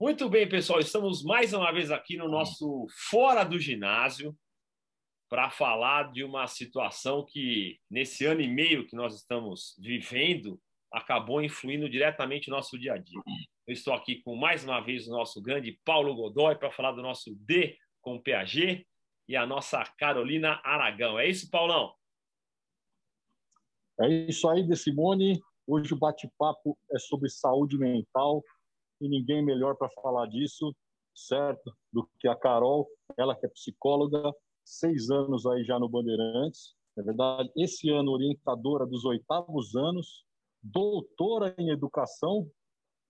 Muito bem, pessoal, estamos mais uma vez aqui no nosso Fora do Ginásio para falar de uma situação que, nesse ano e meio que nós estamos vivendo, acabou influindo diretamente no nosso dia a dia. Eu estou aqui com mais uma vez o nosso grande Paulo Godoy para falar do nosso D com PAG e a nossa Carolina Aragão. É isso, Paulão? É isso aí, De Simone. Hoje o bate-papo é sobre saúde mental e ninguém melhor para falar disso, certo? Do que a Carol, ela que é psicóloga, seis anos aí já no Bandeirantes, é verdade. Esse ano orientadora dos oitavos anos, doutora em educação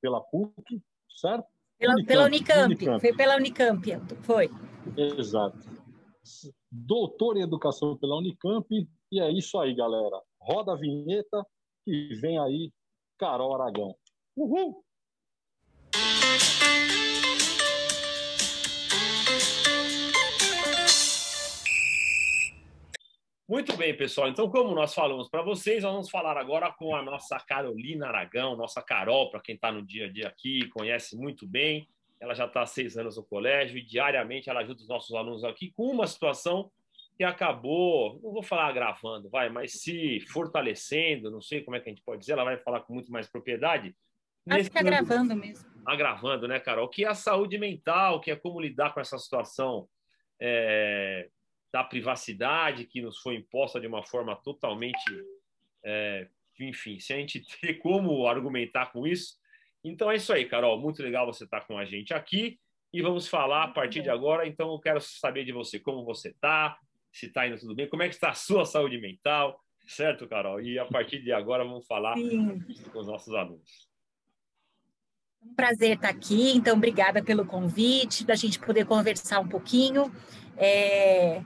pela PUC, certo? Pela Unicamp, pela Unicamp. Unicamp. foi pela Unicamp, foi. Exato. Doutora em educação pela Unicamp, e é isso aí, galera. Roda a vinheta e vem aí Carol Aragão. Uhul! Muito bem, pessoal. Então, como nós falamos para vocês, nós vamos falar agora com a nossa Carolina Aragão, nossa Carol, para quem está no dia a dia aqui, conhece muito bem. Ela já está há seis anos no colégio e diariamente ela ajuda os nossos alunos aqui com uma situação que acabou, não vou falar agravando, vai, mas se fortalecendo, não sei como é que a gente pode dizer, ela vai falar com muito mais propriedade. Acho que agravando mesmo. Agravando, né, Carol? Que é a saúde mental, que é como lidar com essa situação é, da privacidade que nos foi imposta de uma forma totalmente. É, enfim, se a gente ter como argumentar com isso. Então é isso aí, Carol. Muito legal você estar com a gente aqui. E vamos falar a partir de agora. Então, eu quero saber de você como você está, se está indo tudo bem, como é que está a sua saúde mental, certo, Carol? E a partir de agora vamos falar Sim. com os nossos alunos. Um prazer estar aqui, então obrigada pelo convite, da gente poder conversar um pouquinho. É,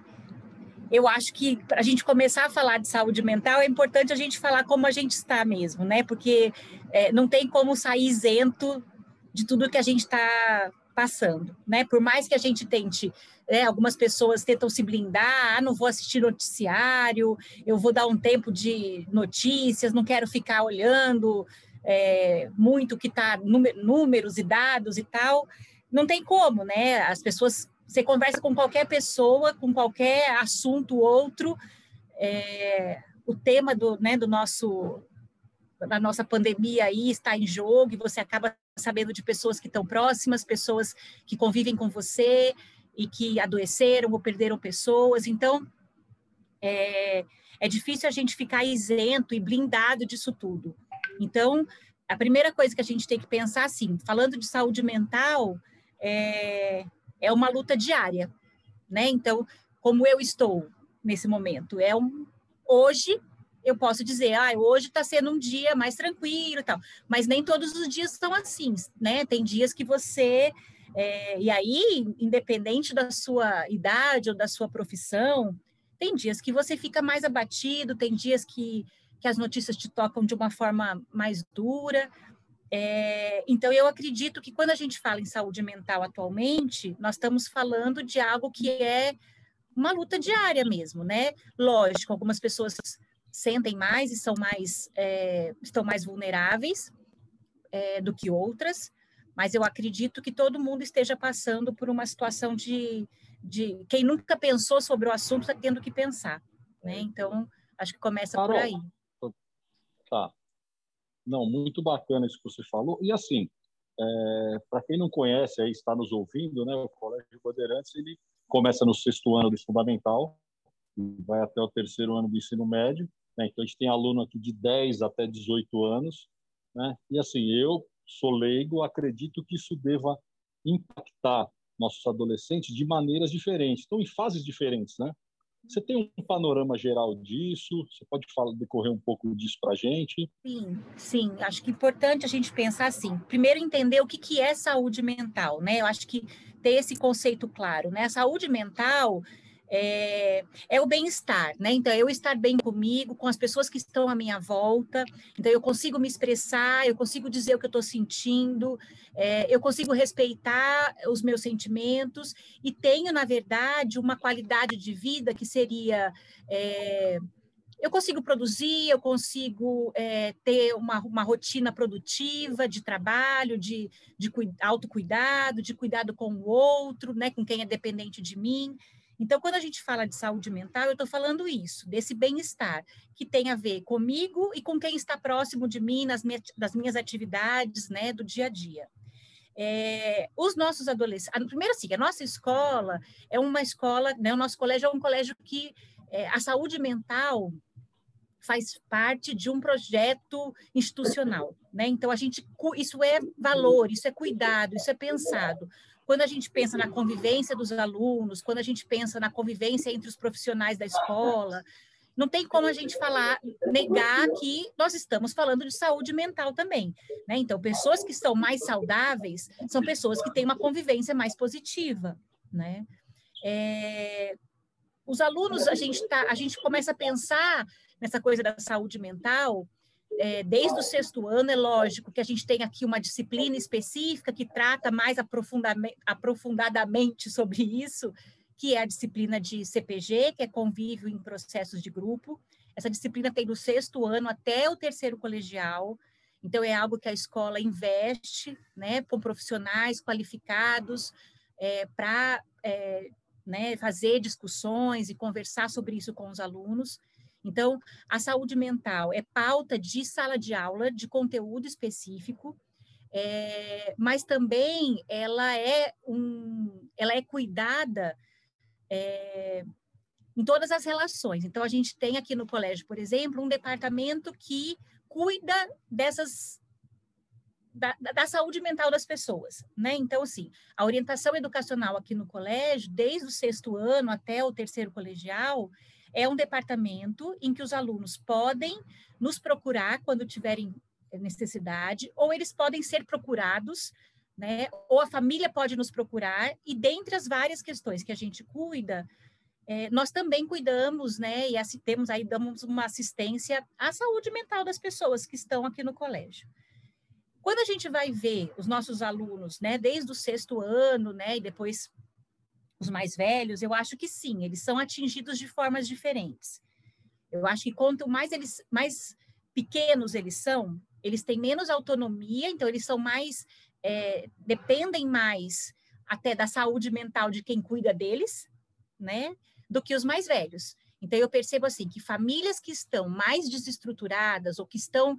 eu acho que para a gente começar a falar de saúde mental é importante a gente falar como a gente está mesmo, né? Porque é, não tem como sair isento de tudo que a gente está passando, né? Por mais que a gente tente, né, algumas pessoas tentam se blindar, ah, não vou assistir noticiário, eu vou dar um tempo de notícias, não quero ficar olhando é, muito que está números e dados e tal. Não tem como, né? As pessoas você conversa com qualquer pessoa, com qualquer assunto outro, é, o tema do, né, do nosso da nossa pandemia aí está em jogo e você acaba sabendo de pessoas que estão próximas, pessoas que convivem com você e que adoeceram ou perderam pessoas. Então, é, é difícil a gente ficar isento e blindado disso tudo. Então, a primeira coisa que a gente tem que pensar, assim, falando de saúde mental, é, é uma luta diária, né? Então, como eu estou nesse momento, é um hoje eu posso dizer, ah, hoje está sendo um dia mais tranquilo e tal, mas nem todos os dias são assim, né? Tem dias que você é, e aí, independente da sua idade ou da sua profissão, tem dias que você fica mais abatido, tem dias que, que as notícias te tocam de uma forma mais dura, é, então, eu acredito que quando a gente fala em saúde mental atualmente, nós estamos falando de algo que é uma luta diária mesmo, né? Lógico, algumas pessoas sentem mais e são mais, é, estão mais vulneráveis é, do que outras, mas eu acredito que todo mundo esteja passando por uma situação de, de quem nunca pensou sobre o assunto está tendo que pensar, né? Então, acho que começa Carol, por aí. Tá. Não, muito bacana isso que você falou. E assim, é, para quem não conhece aí, está nos ouvindo, né, o Colégio Bandeirantes ele começa no sexto ano do fundamental e vai até o terceiro ano do ensino médio. Né, então a gente tem aluno aqui de 10 até 18 anos. Né, e assim, eu sou leigo, acredito que isso deva impactar nossos adolescentes de maneiras diferentes, então em fases diferentes, né? Você tem um panorama geral disso? Você pode falar, decorrer um pouco disso para a gente? Sim, sim. Acho que é importante a gente pensar assim. Primeiro, entender o que, que é saúde mental, né? Eu acho que ter esse conceito claro, né? A saúde mental é, é o bem-estar, né? Então, eu estar bem comigo, com as pessoas que estão à minha volta, então eu consigo me expressar, eu consigo dizer o que eu estou sentindo, é, eu consigo respeitar os meus sentimentos e tenho, na verdade, uma qualidade de vida que seria. É, eu consigo produzir, eu consigo é, ter uma, uma rotina produtiva de trabalho, de, de autocuidado, de cuidado com o outro, né, com quem é dependente de mim. Então, quando a gente fala de saúde mental, eu estou falando isso, desse bem-estar, que tem a ver comigo e com quem está próximo de mim, nas minhas, minhas atividades, né, do dia a dia. É, os nossos adolescentes, primeiro assim, a nossa escola é uma escola, né, o nosso colégio é um colégio que é, a saúde mental faz parte de um projeto institucional, né? Então a gente isso é valor, isso é cuidado, isso é pensado. Quando a gente pensa na convivência dos alunos, quando a gente pensa na convivência entre os profissionais da escola, não tem como a gente falar, negar que nós estamos falando de saúde mental também. Né? Então, pessoas que estão mais saudáveis são pessoas que têm uma convivência mais positiva. Né? É, os alunos, a gente, tá, a gente começa a pensar nessa coisa da saúde mental, é, desde o sexto ano, é lógico que a gente tem aqui uma disciplina específica que trata mais aprofundadamente sobre isso, que é a disciplina de CPG, que é convívio em processos de grupo. Essa disciplina tem do sexto ano até o terceiro colegial, então é algo que a escola investe, né, com profissionais qualificados é, para é, né, fazer discussões e conversar sobre isso com os alunos. Então, a saúde mental é pauta de sala de aula, de conteúdo específico, é, mas também ela é, um, ela é cuidada é, em todas as relações. Então, a gente tem aqui no colégio, por exemplo, um departamento que cuida dessas da, da, saúde mental das pessoas, né? Então, assim, a orientação educacional aqui no colégio, desde o sexto ano até o terceiro colegial, é um departamento em que os alunos podem nos procurar quando tiverem necessidade, ou eles podem ser procurados, né? Ou a família pode nos procurar, e dentre as várias questões que a gente cuida, é, nós também cuidamos, né? E assim, temos aí, damos uma assistência à saúde mental das pessoas que estão aqui no colégio. Quando a gente vai ver os nossos alunos, né, desde o sexto ano, né, e depois os mais velhos, eu acho que sim, eles são atingidos de formas diferentes. Eu acho que quanto mais eles mais pequenos eles são, eles têm menos autonomia, então eles são mais é, dependem mais até da saúde mental de quem cuida deles, né, do que os mais velhos. Então eu percebo assim que famílias que estão mais desestruturadas ou que estão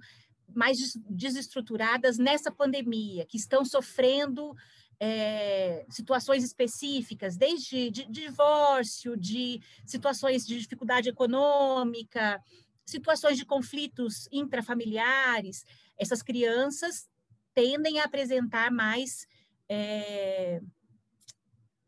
mais desestruturadas nessa pandemia, que estão sofrendo é, situações específicas, desde de, de divórcio, de situações de dificuldade econômica, situações de conflitos intrafamiliares, essas crianças tendem a apresentar mais é,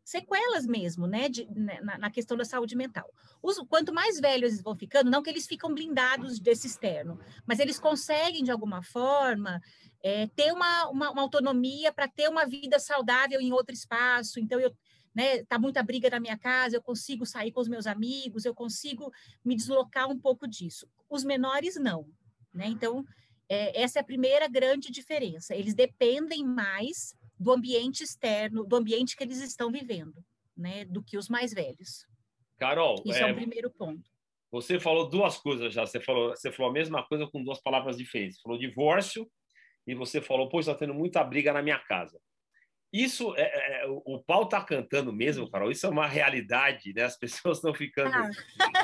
sequelas mesmo, né, de, né, na, na, questão da saúde mental. Os, quanto mais velhos eles vão ficando, não que eles ficam blindados desse externo, mas eles conseguem, de alguma forma, é, ter uma, uma, uma autonomia para ter uma vida saudável em outro espaço. Então, eu né, tá muita briga na minha casa, eu consigo sair com os meus amigos, eu consigo me deslocar um pouco disso. Os menores não, né? Então, é, essa é a primeira grande diferença. Eles dependem mais do ambiente externo, do ambiente que eles estão vivendo, né, do que os mais velhos. Carol, isso é, é o primeiro ponto. Você falou duas coisas já. Você falou, você falou a mesma coisa com duas palavras diferentes. Você falou divórcio e você falou, pô, está tendo muita briga na minha casa. Isso, é, é, é o pau tá cantando mesmo, Carol. Isso é uma realidade, né? As pessoas estão ficando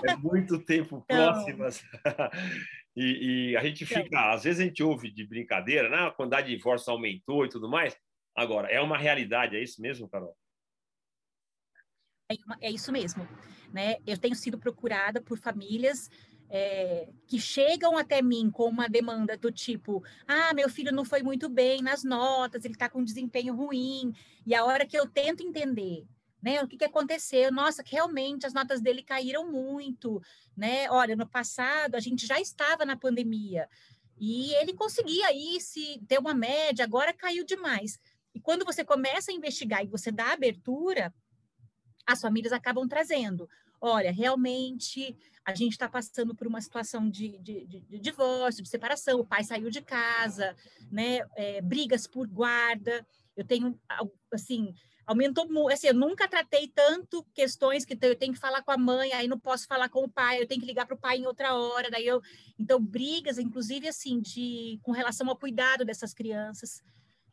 é, muito tempo próximas. e, e, a gente fica, às vezes a gente ouve de brincadeira, né? A quantidade de divórcio aumentou e tudo mais. Agora, é uma realidade, é isso mesmo, Carol? É, é isso mesmo. Né? Eu tenho sido procurada por famílias é, que chegam até mim com uma demanda do tipo: ah, meu filho não foi muito bem nas notas, ele está com um desempenho ruim. E a hora que eu tento entender né? O que, que aconteceu? Nossa, que realmente as notas dele caíram muito, né? Olha, no passado a gente já estava na pandemia e ele conseguia aí se ter uma média, agora caiu demais. E quando você começa a investigar e você dá abertura, as famílias acabam trazendo. Olha, realmente a gente está passando por uma situação de, de, de, de, divórcio, de separação, o pai saiu de casa, né? É, brigas por guarda. Eu tenho, assim, aumentou muito. Assim, eu nunca tratei tanto questões que eu tenho que falar com a mãe, aí não posso falar com o pai, eu tenho que ligar para o pai em outra hora, daí eu então brigas, inclusive assim, de com relação ao cuidado dessas crianças,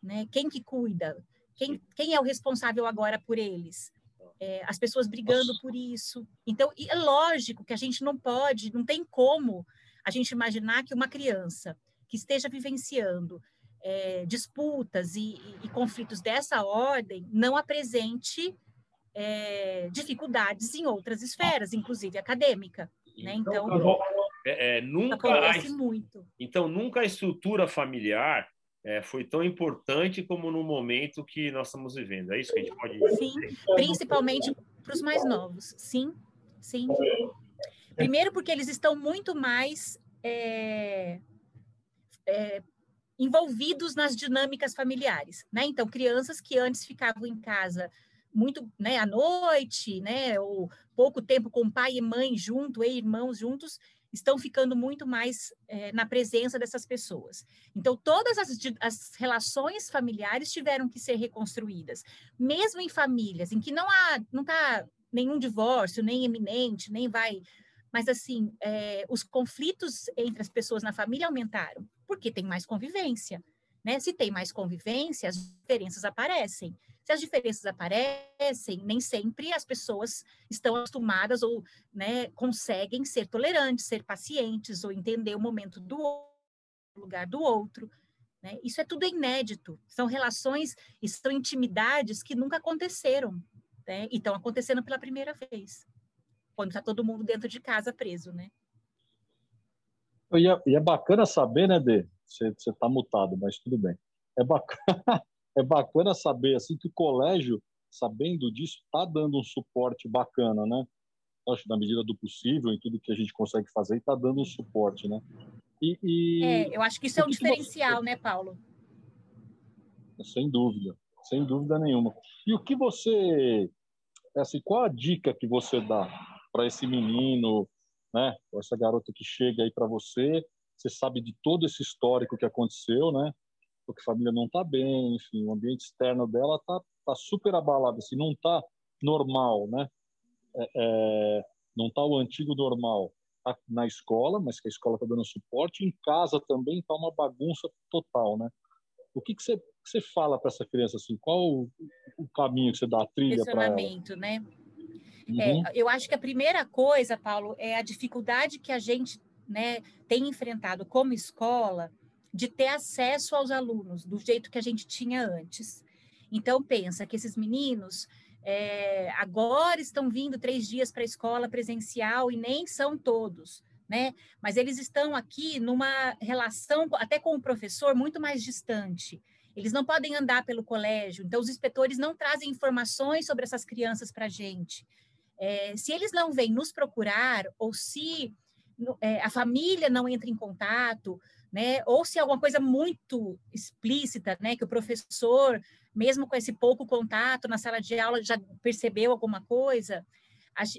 né? Quem que cuida? Quem, quem é o responsável agora por eles? É, as pessoas brigando Nossa. por isso. Então, é lógico que a gente não pode, não tem como a gente imaginar que uma criança que esteja vivenciando é, disputas e, e, conflitos dessa ordem não apresente é, dificuldades em outras esferas, inclusive acadêmica. Né? Então, então é, é, nunca acontece a, muito. Então, nunca a estrutura familiar é, foi tão importante como no momento que nós estamos vivendo. É isso que a gente pode dizer? Sim, principalmente para os mais novos. Sim, sim. Primeiro porque eles estão muito mais é, é, envolvidos nas dinâmicas familiares, né? Então, crianças que antes ficavam em casa muito, né, à noite, né, ou pouco tempo com pai e mãe junto, e irmãos juntos, estão ficando muito mais é, na presença dessas pessoas. Então, todas as, as, relações familiares tiveram que ser reconstruídas, mesmo em famílias em que não há, não está nenhum divórcio, nem iminente, nem vai mas assim, é, os conflitos entre as pessoas na família aumentaram, porque tem mais convivência, né? Se tem mais convivência, as diferenças aparecem. Se as diferenças aparecem, nem sempre as pessoas estão acostumadas ou né, conseguem ser tolerantes, ser pacientes ou entender o momento do outro, lugar do outro. Né? Isso é tudo inédito. São relações e são intimidades que nunca aconteceram né? e estão acontecendo pela primeira vez quando está todo mundo dentro de casa preso, né? E é, e é bacana saber, né, Dê? Você está mutado, mas tudo bem. É bacana, é bacana saber assim que o colégio, sabendo disso, está dando um suporte bacana, né? Acho na medida do possível em tudo que a gente consegue fazer, está dando um suporte, né? E, e... É, eu acho que isso é um diferencial, você... né, Paulo? Sem dúvida, sem dúvida nenhuma. E o que você, assim, qual a dica que você dá para esse menino, né? Essa garota que chega aí para você, você sabe de todo esse histórico que aconteceu, né? Porque a família não está bem, enfim, o ambiente externo dela tá, tá super abalado, assim, não tá normal, né? É, é, não tá o antigo normal tá na escola, mas que a escola está dando suporte, em casa também tá uma bagunça total, né? O que que você, que você fala para essa criança assim? Qual o, o, caminho que você dá a trilha para ela? né? É, uhum. É, eu acho que a primeira coisa, Paulo, é a dificuldade que a gente né, tem enfrentado como escola de ter acesso aos alunos do jeito que a gente tinha antes. Então, pensa que esses meninos é, agora estão vindo três dias para a escola presencial e nem são todos, né? Mas eles estão aqui numa relação até com o professor muito mais distante. Eles não podem andar pelo colégio, então os inspetores não trazem informações sobre essas crianças para a gente. É, se eles não vêm nos procurar, ou se é, a família não entra em contato, né, ou se alguma coisa muito explícita, né, que o professor, mesmo com esse pouco contato na sala de aula, já percebeu alguma coisa,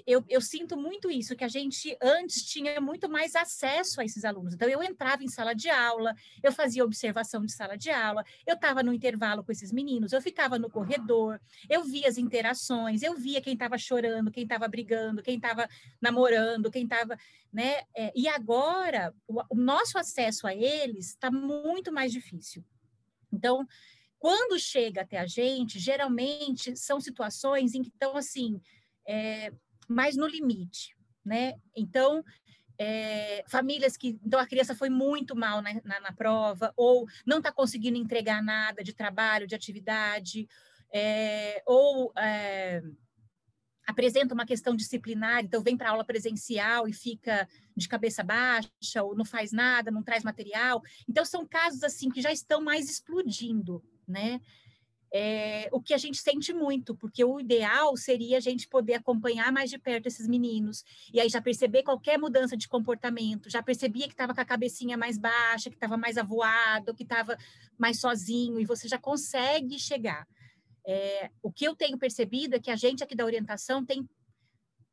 eu, eu, sinto muito isso, que a gente antes tinha muito mais acesso a esses alunos. Então, eu entrava em sala de aula, eu fazia observação de sala de aula, eu estava no intervalo com esses meninos, eu ficava no corredor, eu via as interações, eu via quem estava chorando, quem estava brigando, quem estava namorando, quem estava. Né? É, e agora, o, o nosso acesso a eles está muito mais difícil. Então, quando chega até a gente, geralmente são situações em que estão assim. É, mas no limite, né? Então, é, famílias que então a criança foi muito mal na, na, na prova ou não está conseguindo entregar nada de trabalho, de atividade, é, ou é, apresenta uma questão disciplinar, então vem para aula presencial e fica de cabeça baixa ou não faz nada, não traz material. Então são casos assim que já estão mais explodindo, né? É, o que a gente sente muito, porque o ideal seria a gente poder acompanhar mais de perto esses meninos, e aí já perceber qualquer mudança de comportamento, já percebia que estava com a cabecinha mais baixa, que estava mais avoado, que estava mais sozinho, e você já consegue chegar. É, o que eu tenho percebido é que a gente aqui da orientação tem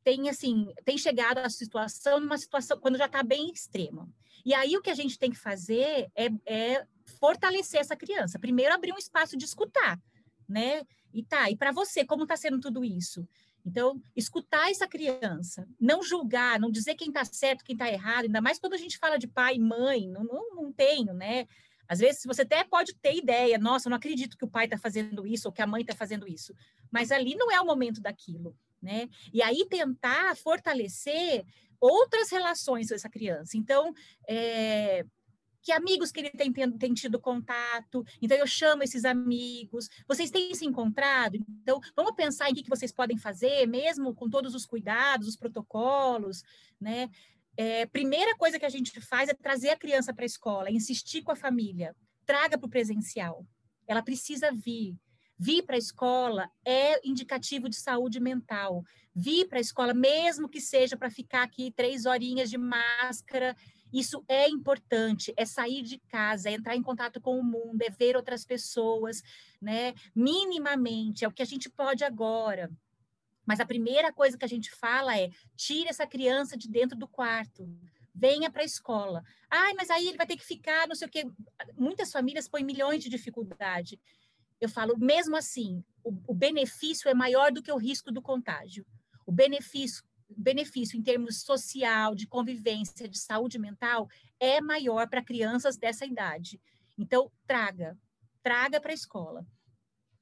tem assim tem chegado à situação numa situação quando já está bem extrema e aí o que a gente tem que fazer é, é fortalecer essa criança. Primeiro, abrir um espaço de escutar, né? E tá, e para você, como está sendo tudo isso? Então, escutar essa criança, não julgar, não dizer quem está certo, quem está errado, ainda mais quando a gente fala de pai e mãe, não, não, não tenho, né? Às vezes você até pode ter ideia, nossa, eu não acredito que o pai está fazendo isso ou que a mãe está fazendo isso, mas ali não é o momento daquilo, né? E aí tentar fortalecer outras relações com essa criança. Então, é, que amigos que ele tem, tem, tido contato. Então, eu chamo esses amigos. Vocês têm se encontrado? Então, vamos pensar em que, que vocês podem fazer, mesmo com todos os cuidados, os protocolos, né? É, primeira coisa que a gente faz é trazer a criança para a escola, insistir com a família. Traga para o presencial. Ela precisa vir. Vir para a escola é indicativo de saúde mental. Vir para a escola, mesmo que seja para ficar aqui três horinhas de máscara isso é importante, é sair de casa, é entrar em contato com o mundo, é ver outras pessoas, né? Minimamente, é o que a gente pode agora. Mas a primeira coisa que a gente fala é: tire essa criança de dentro do quarto, venha para a escola. Ai, mas aí ele vai ter que ficar, não sei o quê. Muitas famílias põem milhões de dificuldade. Eu falo, mesmo assim, o, o benefício é maior do que o risco do contágio. O benefício benefício em termos social, de convivência, de saúde mental, é maior para crianças dessa idade. Então, traga, traga para a escola.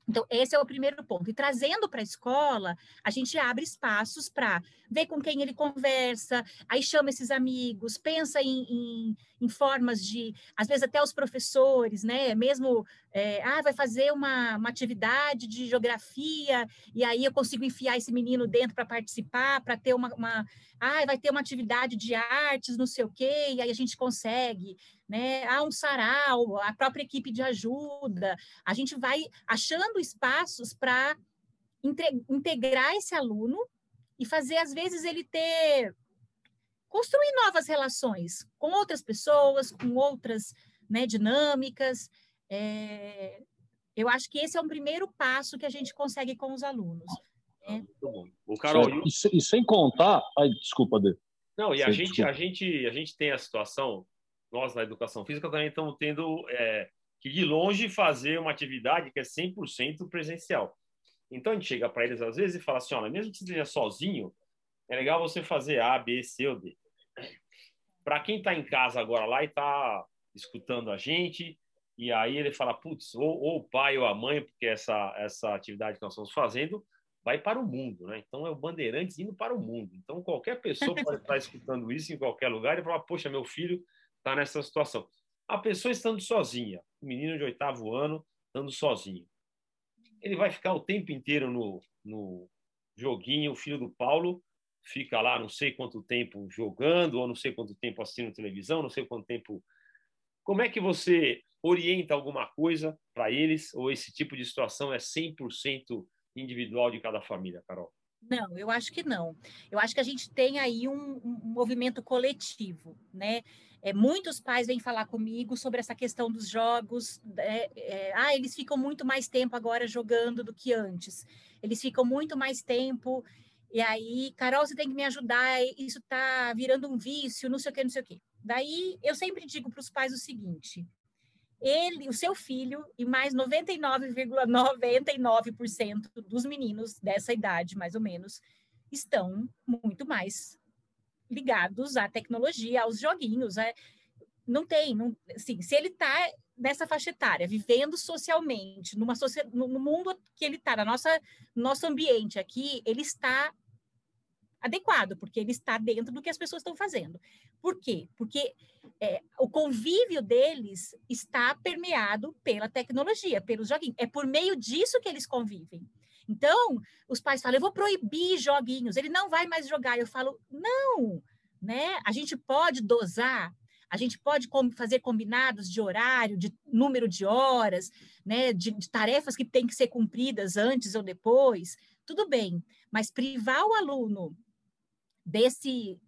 Então, esse é o primeiro ponto. E trazendo para a escola, a gente abre espaços para ver com quem ele conversa, aí chama esses amigos, pensa em, em, em formas de, às vezes até os professores, né? Mesmo, é, ah, vai fazer uma, uma atividade de geografia, e aí eu consigo enfiar esse menino dentro para participar, para ter uma, uma, ah, vai ter uma atividade de artes, não sei o quê, e aí a gente consegue né? Há um sarau, a própria equipe de ajuda. A gente vai achando espaços para integrar esse aluno e fazer, às vezes, ele ter. Construir novas relações com outras pessoas, com outras né, dinâmicas. É, eu acho que esse é um primeiro passo que a gente consegue com os alunos. Né? Muito bom. O Carol, e, e, sem contar. Ai, desculpa, Dê. Não, e a gente, a, gente, a gente tem a situação, nós na educação física também estamos tendo é, que, de longe, fazer uma atividade que é 100% presencial. Então, a gente chega para eles, às vezes, e fala assim, olha, mesmo que você esteja sozinho, é legal você fazer A, B, C ou D. Para quem está em casa agora lá e está escutando a gente, e aí ele fala, putz, ou, ou, o pai ou a mãe, porque essa, essa atividade que nós estamos fazendo vai para o mundo, né? Então é o Bandeirantes indo para o mundo. Então qualquer pessoa pode estar escutando isso em qualquer lugar e falar, poxa, meu filho está nessa situação. A pessoa estando sozinha, o menino de oitavo ano estando sozinho, ele vai ficar o tempo inteiro no, no joguinho. O filho do Paulo fica lá não sei quanto tempo jogando, ou não sei quanto tempo assistindo televisão, não sei quanto tempo. Como é que você orienta alguma coisa para eles, ou esse tipo de situação é 100% individual de cada família, Carol? Não, eu acho que não. Eu acho que a gente tem aí um, um movimento coletivo, né? É, muitos pais vêm falar comigo sobre essa questão dos jogos. É, é, ah, eles ficam muito mais tempo agora jogando do que antes. Eles ficam muito mais tempo. E aí, Carol, você tem que me ajudar. Isso está virando um vício, não sei o que, não sei o que. Daí, eu sempre digo para os pais o seguinte: ele, o seu filho e mais 99,99% ,99 dos meninos dessa idade, mais ou menos, estão muito mais ligados à tecnologia, aos joguinhos. É, não tem, não, assim, se ele está nessa faixa etária, vivendo socialmente, numa no mundo que ele está, na nossa nosso ambiente aqui, ele está adequado, porque ele está dentro do que as pessoas estão fazendo. Por quê? Porque é, o convívio deles está permeado pela tecnologia, pelos joguinhos. É por meio disso que eles convivem. Então, os pais falam, eu vou proibir joguinhos, ele não vai mais jogar. Eu falo, não, né? A gente pode dosar, a gente pode fazer combinados de horário, de número de horas, né? De, de tarefas que têm que ser cumpridas antes ou depois, tudo bem, mas privar o aluno desse,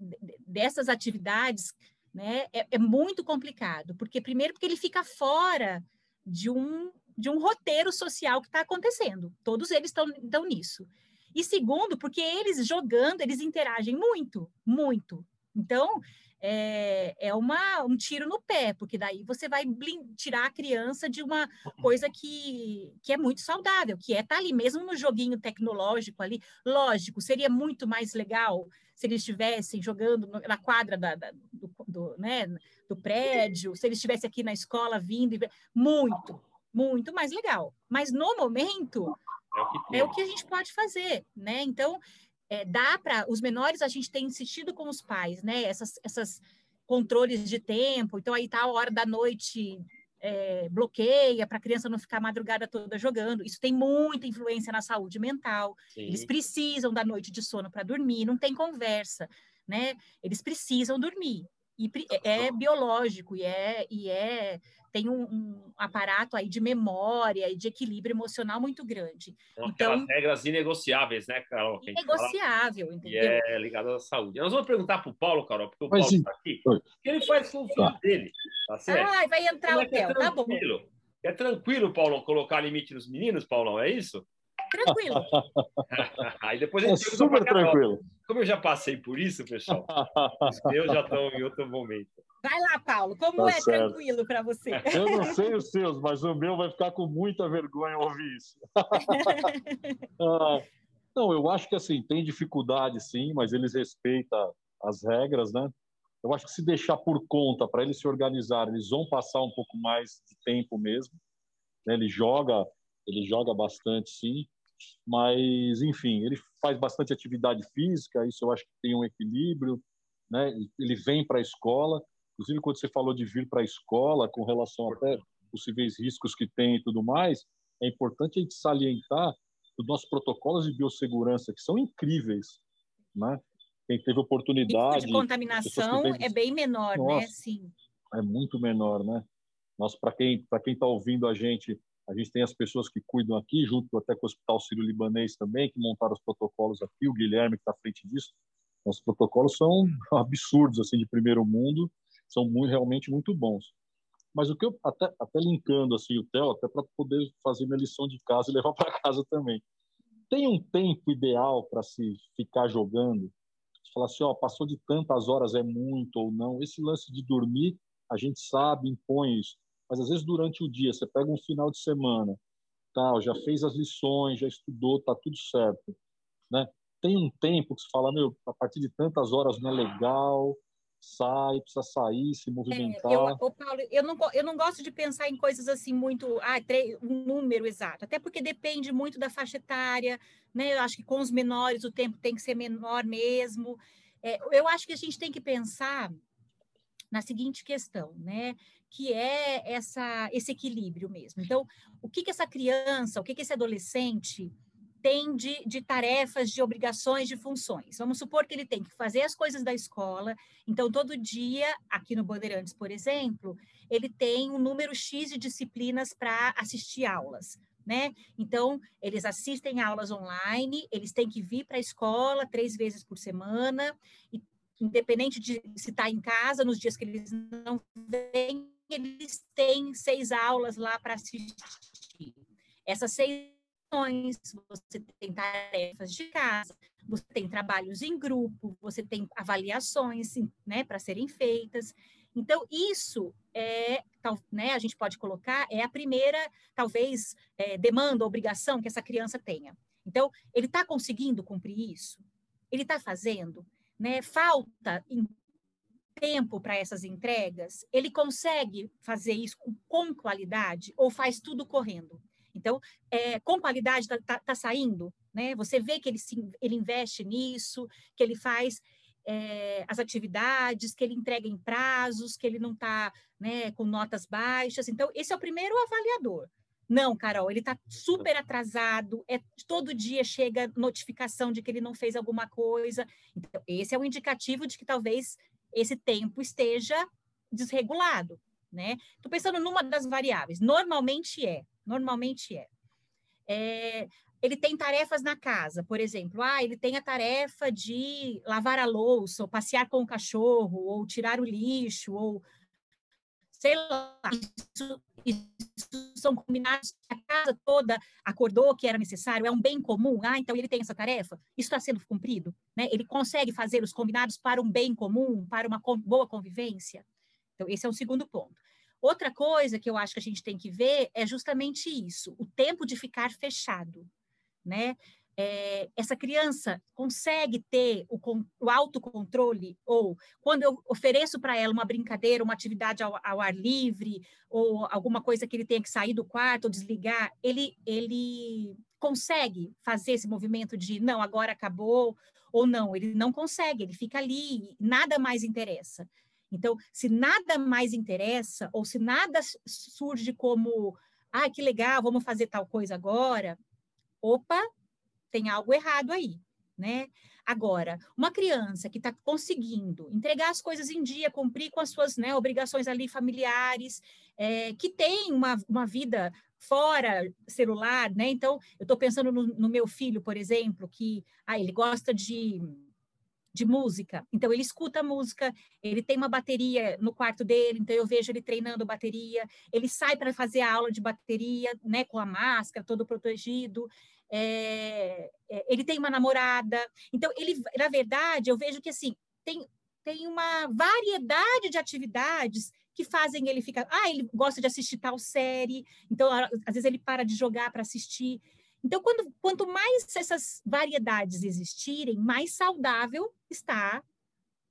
dessas atividades né, é, é muito complicado, porque primeiro porque ele fica fora de um de um roteiro social que está acontecendo. Todos eles estão nisso. E segundo, porque eles jogando, eles interagem muito, muito. Então, é, é uma, um tiro no pé, porque daí você vai tirar a criança de uma coisa que, que é muito saudável, que é estar tá ali mesmo no joguinho tecnológico ali. Lógico, seria muito mais legal se eles estivessem jogando na quadra da, da, do, do, né, do prédio, se eles estivessem aqui na escola vindo. E... Muito, muito mais legal. Mas no momento é o que, é o que a gente pode fazer, né? Então, é, dá para os menores a gente tem insistido com os pais, né? Essas, essas controles de tempo. Então aí tá a hora da noite é, bloqueia para a criança não ficar a madrugada toda jogando. Isso tem muita influência na saúde mental. Sim. Eles precisam da noite de sono para dormir. Não tem conversa, né? Eles precisam dormir. E é, biológico e é, e é tem um, um, aparato aí de memória e de equilíbrio emocional muito grande. São então, regras inegociáveis, né, Carol? Inegociável, entendeu? E é ligado à saúde. Nós vamos perguntar para o Paulo, Carol, porque o Paulo está aqui, o que ele faz com o filho tá. dele, tá certo? Ah, vai entrar o é Theo, é tá bom. É tranquilo, Paulo, colocar limite nos meninos, Paulão, é isso? Tranquilo. Aí depois a gente é super tranquilo. Como eu já passei por isso, pessoal, meus já estão em outro momento. Vai lá, Paulo, como tá é certo. tranquilo para você? Eu não sei os seus, mas o meu vai ficar com muita vergonha ouvir isso. ah, não, eu acho que assim, tem dificuldade sim, mas eles respeitam as regras, né? Eu acho que se deixar por conta para eles se organizarem, eles vão passar um pouco mais de tempo mesmo. Né? Ele joga, ele joga bastante sim, mas enfim, ele faz bastante atividade física, isso eu acho que tem um equilíbrio, né? Ele vem para a escola, Inclusive, quando você falou de vir para a escola, com relação até possíveis riscos que tem e tudo mais, é importante a gente salientar os nossos protocolos de biossegurança, que são incríveis, né? Quem teve oportunidade... O de contaminação é bem menor, né? Nossa, né? Sim. É muito menor, né? Nós, para quem para quem está ouvindo a gente, a gente tem as pessoas que cuidam aqui, junto até com o Hospital Sírio-Libanês também, que montaram os protocolos aqui, o Guilherme que está à frente disso. Nossos protocolos são absurdos, assim, de primeiro mundo, são muito, realmente muito bons. Mas o que eu até, até linkando assim o Theo, até para poder fazer minha lição de casa e levar para casa também. Tem um tempo ideal para se ficar jogando? Falar assim, ó, passou de tantas horas é muito ou não. Esse lance de dormir, a gente sabe, impõe isso. Mas às vezes durante o dia, você pega um final de semana, tal, já fez as lições, já estudou, tá tudo certo, né? Tem um tempo que você fala, meu, a partir de tantas horas não é legal, sai, precisa sair, se movimentar. É, eu, Paulo, eu não, eu não gosto de pensar em coisas assim muito, ah, um número exato, até porque depende muito da faixa etária, né? Eu acho que com os menores o tempo tem que ser menor mesmo. É, eu acho que a gente tem que pensar na seguinte questão, né? Que é essa, esse equilíbrio mesmo. Então, o que, que essa criança, o que, que esse adolescente tem de, de, tarefas, de obrigações, de funções. Vamos supor que ele tem que fazer as coisas da escola, então todo dia, aqui no Bandeirantes, por exemplo, ele tem um número X de disciplinas para assistir aulas. Né? Então, eles assistem aulas online, eles têm que vir para a escola três vezes por semana, e independente de se está em casa, nos dias que eles não vêm, eles têm seis aulas lá para assistir. Essas seis você tem tarefas de casa, você tem trabalhos em grupo, você tem avaliações né, para serem feitas. Então, isso é, né, a gente pode colocar, é a primeira, talvez, é, demanda, obrigação que essa criança tenha. Então, ele está conseguindo cumprir isso? Ele está fazendo? Né? Falta tempo para essas entregas? Ele consegue fazer isso com, com qualidade ou faz tudo correndo? Então, é, com qualidade está tá, tá saindo, né? Você vê que ele, se, ele investe nisso, que ele faz é, as atividades, que ele entrega em prazos, que ele não está né, com notas baixas. Então, esse é o primeiro avaliador. Não, Carol, ele está super atrasado, é, todo dia chega notificação de que ele não fez alguma coisa. Então, esse é um indicativo de que talvez esse tempo esteja desregulado, né? Estou pensando numa das variáveis. Normalmente é, normalmente é. é. Ele tem tarefas na casa, por exemplo, ah, ele tem a tarefa de lavar a louça, ou passear com o cachorro, ou tirar o lixo, ou sei lá. Isso, isso são combinados, a casa toda acordou que era necessário, é um bem comum, ah, então ele tem essa tarefa, isso está sendo cumprido, né? Ele consegue fazer os combinados para um bem comum, para uma boa convivência. Então, esse é o segundo ponto. Outra coisa que eu acho que a gente tem que ver é justamente isso, o tempo de ficar fechado, né? é, essa criança consegue ter o, o autocontrole, ou quando eu ofereço para ela uma brincadeira, uma atividade ao, ao, ar livre, ou alguma coisa que ele tenha que sair do quarto ou desligar, ele, ele consegue fazer esse movimento de não, agora acabou, ou não, ele não consegue, ele fica ali, nada mais interessa. Então, se nada mais interessa, ou se nada surge como, ah, que legal, vamos fazer tal coisa agora, opa, tem algo errado aí, né? Agora, uma criança que está conseguindo entregar as coisas em dia, cumprir com as suas né, obrigações ali familiares, é, que tem uma, uma vida fora celular, né? Então, eu estou pensando no, no, meu filho, por exemplo, que ah, ele gosta de, de música, então ele escuta música, ele tem uma bateria no quarto dele, então eu vejo ele treinando bateria, ele sai para fazer a aula de bateria, né, com a máscara, todo protegido é, é, ele tem uma namorada. Então, ele, na verdade, eu vejo que assim tem, tem uma variedade de atividades que fazem ele ficar. Ah, ele gosta de assistir tal série, então às vezes ele para de jogar para assistir. Então, quando, quanto mais essas variedades existirem, mais saudável está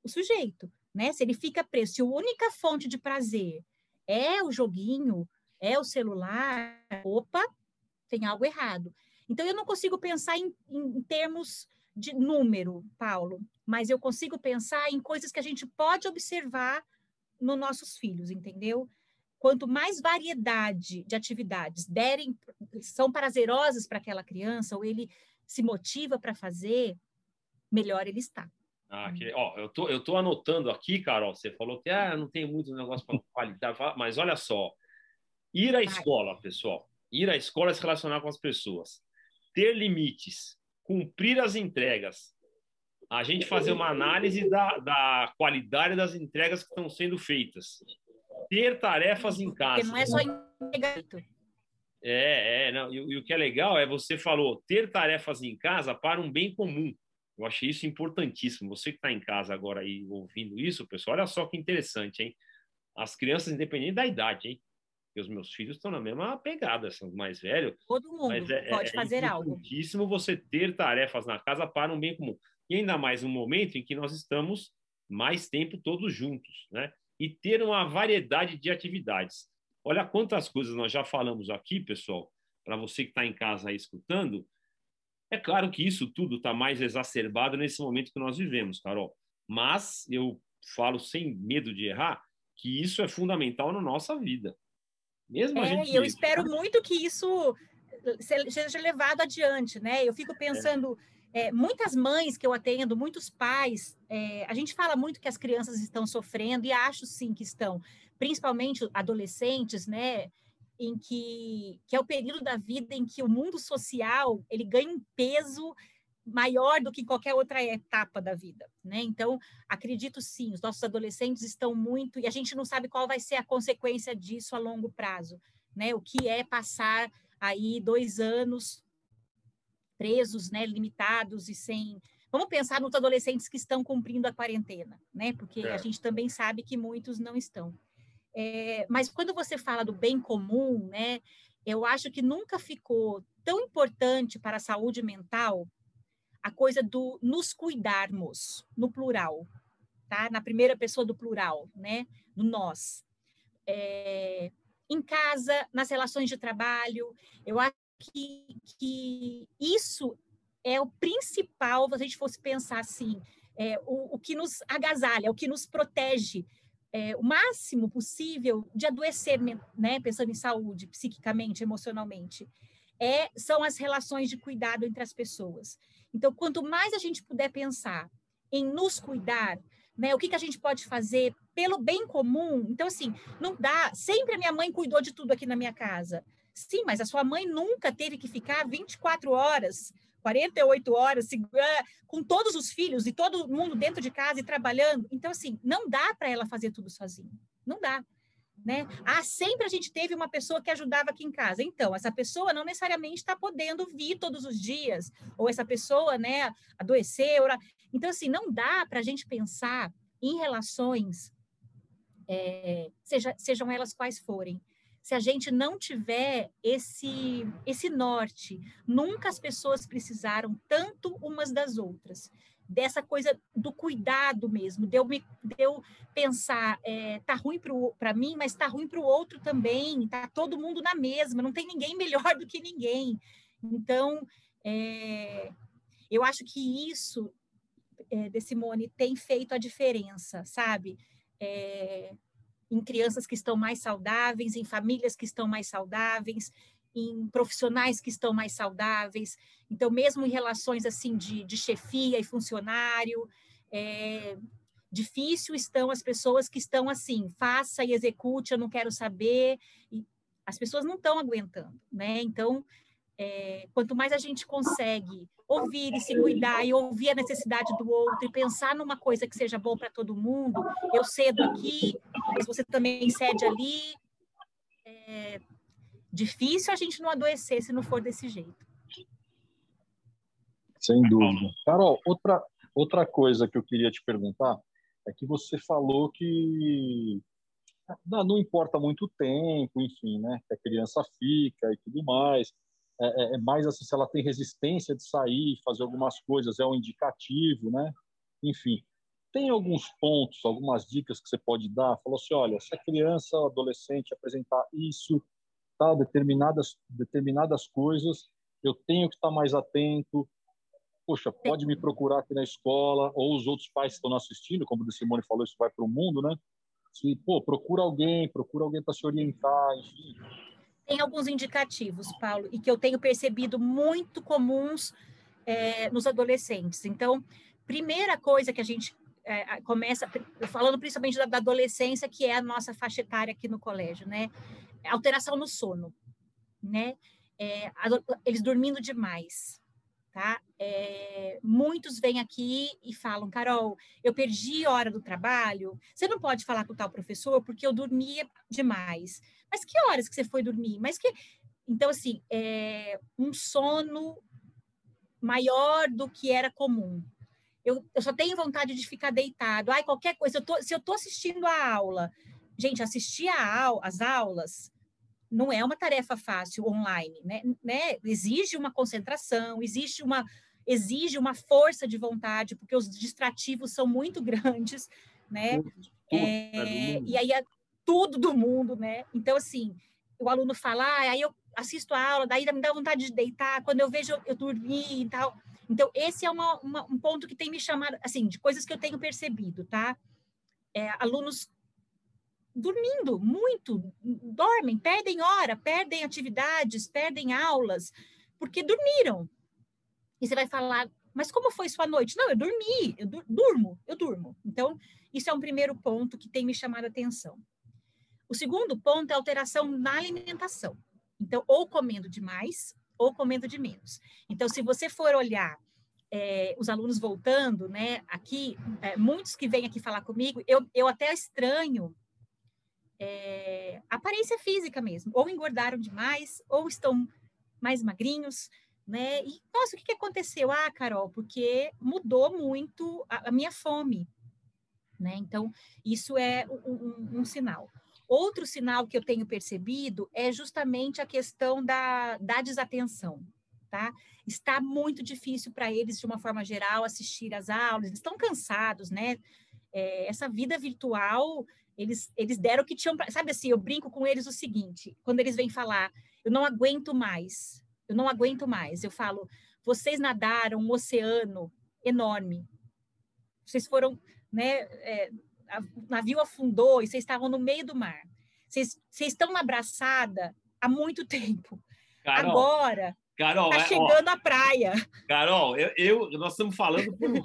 o sujeito, né? Se ele fica preso, se a única fonte de prazer é o joguinho, é o celular, opa, tem algo errado. Então, eu não consigo pensar em, em termos de número, Paulo, mas eu consigo pensar em coisas que a gente pode observar nos nossos filhos, entendeu? Quanto mais variedade de atividades derem, são prazerosas para aquela criança, ou ele se motiva para fazer, melhor ele está. Ah, que, ó, eu tô, eu tô anotando aqui, Carol. Você falou que ah, não tem muito negócio para qualidade, mas olha só, ir à escola, pessoal, ir à escola é se relacionar com as pessoas. Ter limites, cumprir as entregas, a gente fazer uma análise da, da qualidade das entregas que estão sendo feitas, ter tarefas em casa. Porque não é só entregar. É, é, não, e, e, o que é legal é você falou ter tarefas em casa para um bem comum. Eu achei isso importantíssimo. Você que está em casa agora aí ouvindo isso, pessoal, olha só que interessante, hein? As crianças, independente da idade, hein? porque os meus filhos estão na mesma pegada, são mais velhos. Todo mundo é, pode é, fazer é algo. É importantíssimo você ter tarefas na casa para um bem comum. E ainda mais um momento em que nós estamos mais tempo todos juntos, né? E ter uma variedade de atividades. Olha quantas coisas nós já falamos aqui, pessoal, para você que está em casa aí escutando. É claro que isso tudo está mais exacerbado nesse momento que nós vivemos, Carol. Mas eu falo sem medo de errar que isso é fundamental na nossa vida. Mesmo é, gente... E eu espero muito que isso seja levado adiante, né? Eu fico é. pensando, é. É, muitas mães que eu atendo, muitos pais, é, a gente fala muito que as crianças estão sofrendo, e acho sim que estão, principalmente adolescentes, né? Em que, que é o período da vida em que o mundo social ele ganha um peso maior do que qualquer outra etapa da vida, né? Então, acredito sim, os nossos adolescentes estão muito e a gente não sabe qual vai ser a consequência disso a longo prazo, né? O que é passar aí dois anos presos, né? Limitados e sem. Vamos pensar nos adolescentes que estão cumprindo a quarentena, né? Porque é. a gente também sabe que muitos não estão. É, mas quando você fala do bem comum, né? Eu acho que nunca ficou tão importante para a saúde mental a coisa do nos cuidarmos, no plural, tá? Na primeira pessoa do plural, né? No nós. É, em casa, nas relações de trabalho, eu acho que, que isso é o principal, se a gente fosse pensar assim, é, o, o que nos agasalha, o que nos protege é, o máximo possível de adoecer, né, pensando em saúde, psiquicamente, emocionalmente, é, são as relações de cuidado entre as pessoas. Então, quanto mais a gente puder pensar em nos cuidar, né, o que, que a gente pode fazer pelo bem comum. Então, assim, não dá. Sempre a minha mãe cuidou de tudo aqui na minha casa. Sim, mas a sua mãe nunca teve que ficar 24 horas, 48 horas, com todos os filhos e todo mundo dentro de casa e trabalhando. Então, assim, não dá para ela fazer tudo sozinha. Não dá. Né? Ah, sempre a gente teve uma pessoa que ajudava aqui em casa. Então, essa pessoa não necessariamente está podendo vir todos os dias, ou essa pessoa, né, adoeceu. Então, assim, não dá para a gente pensar em relações, é, seja, sejam elas quais forem, se a gente não tiver esse esse norte, nunca as pessoas precisaram tanto umas das outras dessa coisa do cuidado mesmo, de eu, me, de eu pensar, é, tá ruim para mim, mas tá ruim para o outro também, tá todo mundo na mesma, não tem ninguém melhor do que ninguém. Então, é, eu acho que isso, é, de Simone, tem feito a diferença, sabe? É, em crianças que estão mais saudáveis, em famílias que estão mais saudáveis, em profissionais que estão mais saudáveis. Então, mesmo em relações assim de, de chefia e funcionário, é, difícil estão as pessoas que estão assim, faça e execute, eu não quero saber. E as pessoas não estão aguentando, né? Então, é, quanto mais a gente consegue ouvir e se cuidar e ouvir a necessidade do outro e pensar numa coisa que seja boa para todo mundo, eu cedo aqui, mas você também cede ali, é, difícil a gente não adoecer se não for desse jeito. Sem dúvida. Carol, outra, outra coisa que eu queria te perguntar é que você falou que não, importa muito tempo, enfim, né? Que a criança fica e tudo mais. É, é, é, mais assim, se ela tem resistência de sair, fazer algumas coisas, é um indicativo, né? Enfim, tem alguns pontos, algumas dicas que você pode dar? Falou assim, olha, se a criança ou adolescente apresentar isso, tal, determinadas, determinadas coisas, eu tenho que estar mais atento. Poxa, pode me procurar aqui na escola, ou os outros pais que estão assistindo, como o Simone falou, isso vai para o mundo, né? Se, pô, procura alguém, procura alguém para se orientar, enfim. Tem alguns indicativos, Paulo, e que eu tenho percebido muito comuns é, nos adolescentes. Então, primeira coisa que a gente é, começa, falando principalmente da, da, adolescência, que é a nossa faixa etária aqui no colégio, né? alteração no sono, né? É, eles dormindo demais, tá? É, muitos vêm aqui e falam, Carol, eu perdi hora do trabalho, você não pode falar com o tal professor porque eu dormia demais. Mas que horas que você foi dormir? Mas que... Então, assim, é um sono maior do que era comum. Eu, eu só tenho vontade de ficar deitado. Ai, qualquer coisa. Eu tô, se eu estou assistindo a aula, gente, assistir a au as aulas não é uma tarefa fácil online, né? né? Exige uma concentração, existe uma exige uma força de vontade, porque os distrativos são muito grandes, né? É, e aí é tudo do mundo, né? Então, assim, o aluno fala, ah, aí eu assisto a aula, daí me dá vontade de deitar, quando eu vejo eu, dormi e tal. Então, esse é uma, uma, um ponto que tem me chamado, assim, de coisas que eu tenho percebido, tá? É, alunos dormindo muito, dormem, perdem hora, perdem atividades, perdem aulas, porque dormiram. E você vai falar, mas como foi sua noite? Não, eu dormi, eu durmo, eu durmo. Então, isso é um primeiro ponto que tem me chamado a atenção. O segundo ponto é alteração na alimentação. Então, ou comendo demais, ou comendo de menos. Então, se você for olhar é, os alunos voltando, né, aqui, é, muitos que vêm aqui falar comigo, eu, eu até estranho é, aparência física mesmo, ou engordaram demais, ou estão mais magrinhos, né? E, nossa, o que, que aconteceu? Ah, Carol, porque mudou muito a, a minha fome, né? Então, isso é um, um, um, sinal. Outro sinal que eu tenho percebido é justamente a questão da, da desatenção, tá? Está muito difícil para eles, de uma forma geral, assistir às aulas, eles estão cansados, né? É, essa vida virtual eles, eles deram o que tinham. Pra, sabe assim, eu brinco com eles o seguinte: quando eles vêm falar, eu não aguento mais, eu não aguento mais, eu falo, vocês nadaram um oceano enorme. Vocês foram, né? É, o navio afundou e vocês estavam no meio do mar. Vocês, vocês estão na abraçada há muito tempo. Carol, Agora, Carol, tá é, chegando ó, a praia. Carol, eu, eu, nós estamos falando pelo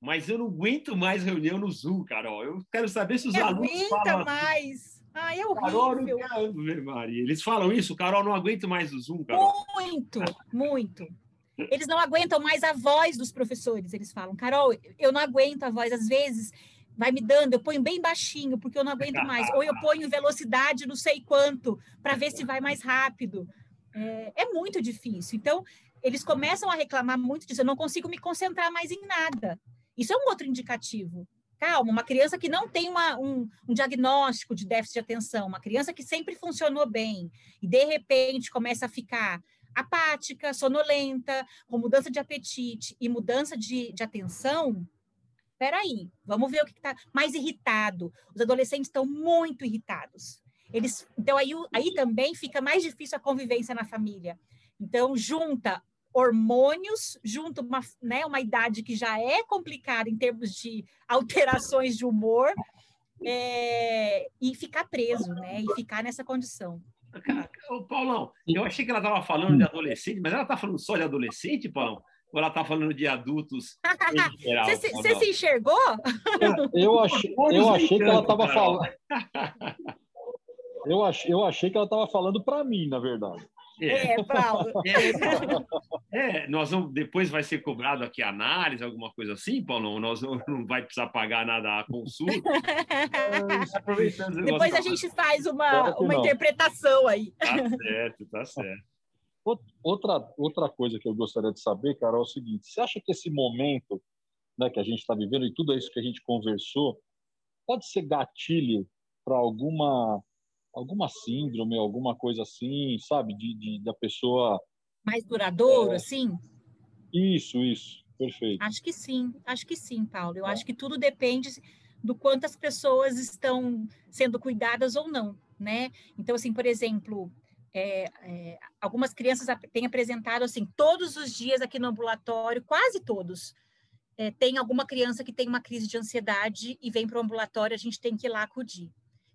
mas eu não aguento mais reunião no Zoom, Carol. Eu quero saber se os não alunos aguenta falam... Assim, mais. Ah, é horrível. Carol, não Maria. Eles falam isso, Carol, não aguento mais o Zoom, Carol. Muito, muito. Eles não aguentam mais a voz dos professores, eles falam. Carol, eu não aguento a voz. Às vezes, vai me dando, eu ponho bem baixinho, porque eu não aguento mais. Ou eu ponho velocidade não sei quanto, para ver se vai mais rápido. É, é, muito difícil. Então, eles começam a reclamar muito disso. Eu não consigo me concentrar mais em nada. Isso é um outro indicativo. Calma, uma criança que não tem uma, um, um diagnóstico de déficit de atenção, uma criança que sempre funcionou bem, e de repente começa a ficar apática, sonolenta, com mudança de apetite e mudança de, de atenção, peraí, vamos ver o que está mais irritado. Os adolescentes estão muito irritados. Eles, então, aí, aí também fica mais difícil a convivência na família. Então, junta hormônios, junto uma, né, uma idade que já é complicada em termos de alterações de humor, é, e ficar preso, né, e ficar nessa condição. Ô, Paulão, eu achei que ela estava falando de adolescente, mas ela está falando só de adolescente, Paulão? Ou ela está falando de adultos Você se, você se enxergou? Eu achei, eu achei que ela estava falando. Eu achei, eu achei que ela estava falando para mim, na verdade. É, é Paulo. É, é, nós vamos, depois vai ser cobrado aqui análise, alguma coisa assim, Paulo? Nós não, não vai precisar pagar nada a consulta. depois a gente faz uma, uma interpretação aí. Tá certo, tá certo. Outra, outra coisa que eu gostaria de saber, Carol, é o seguinte: você acha que esse momento né, que a gente está vivendo e tudo isso que a gente conversou pode ser gatilho para alguma alguma síndrome, alguma coisa assim, sabe, de, de da pessoa mais duradouro, é... assim? Isso, isso, perfeito. Acho que sim, acho que sim, Paulo. Eu é. acho que tudo depende do quanto as pessoas estão sendo cuidadas ou não, né? Então, assim, por exemplo, é, é, algumas crianças têm apresentado assim todos os dias aqui no ambulatório, quase todos. É, tem alguma criança que tem uma crise de ansiedade e vem para o ambulatório, a gente tem que ir lá acudir.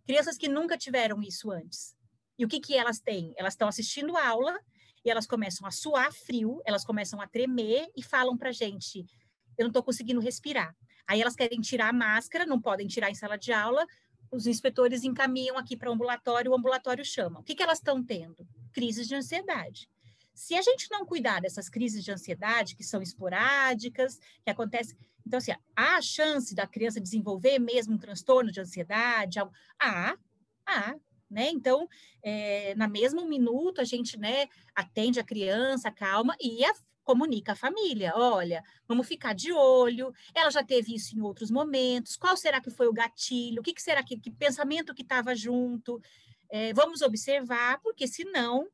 Crianças que nunca tiveram isso antes. E o que, que elas têm? Elas estão assistindo a aula e elas começam a suar frio, elas começam a tremer e falam para gente: eu não estou conseguindo respirar. Aí elas querem tirar a máscara, não podem tirar em sala de aula, os inspetores encaminham aqui para o ambulatório, o ambulatório chama. O que, que elas estão tendo? Crises de ansiedade. Se a gente não cuidar dessas crises de ansiedade, que são esporádicas, que acontecem. Então, assim, há a chance da criança desenvolver mesmo um transtorno de ansiedade? Há, há, há né? Então, é, na mesmo minuto, a gente né, atende a criança, calma, e a, comunica à família, olha, vamos ficar de olho, ela já teve isso em outros momentos, qual será que foi o gatilho, o que, que será que, que pensamento que estava junto, é, vamos observar, porque senão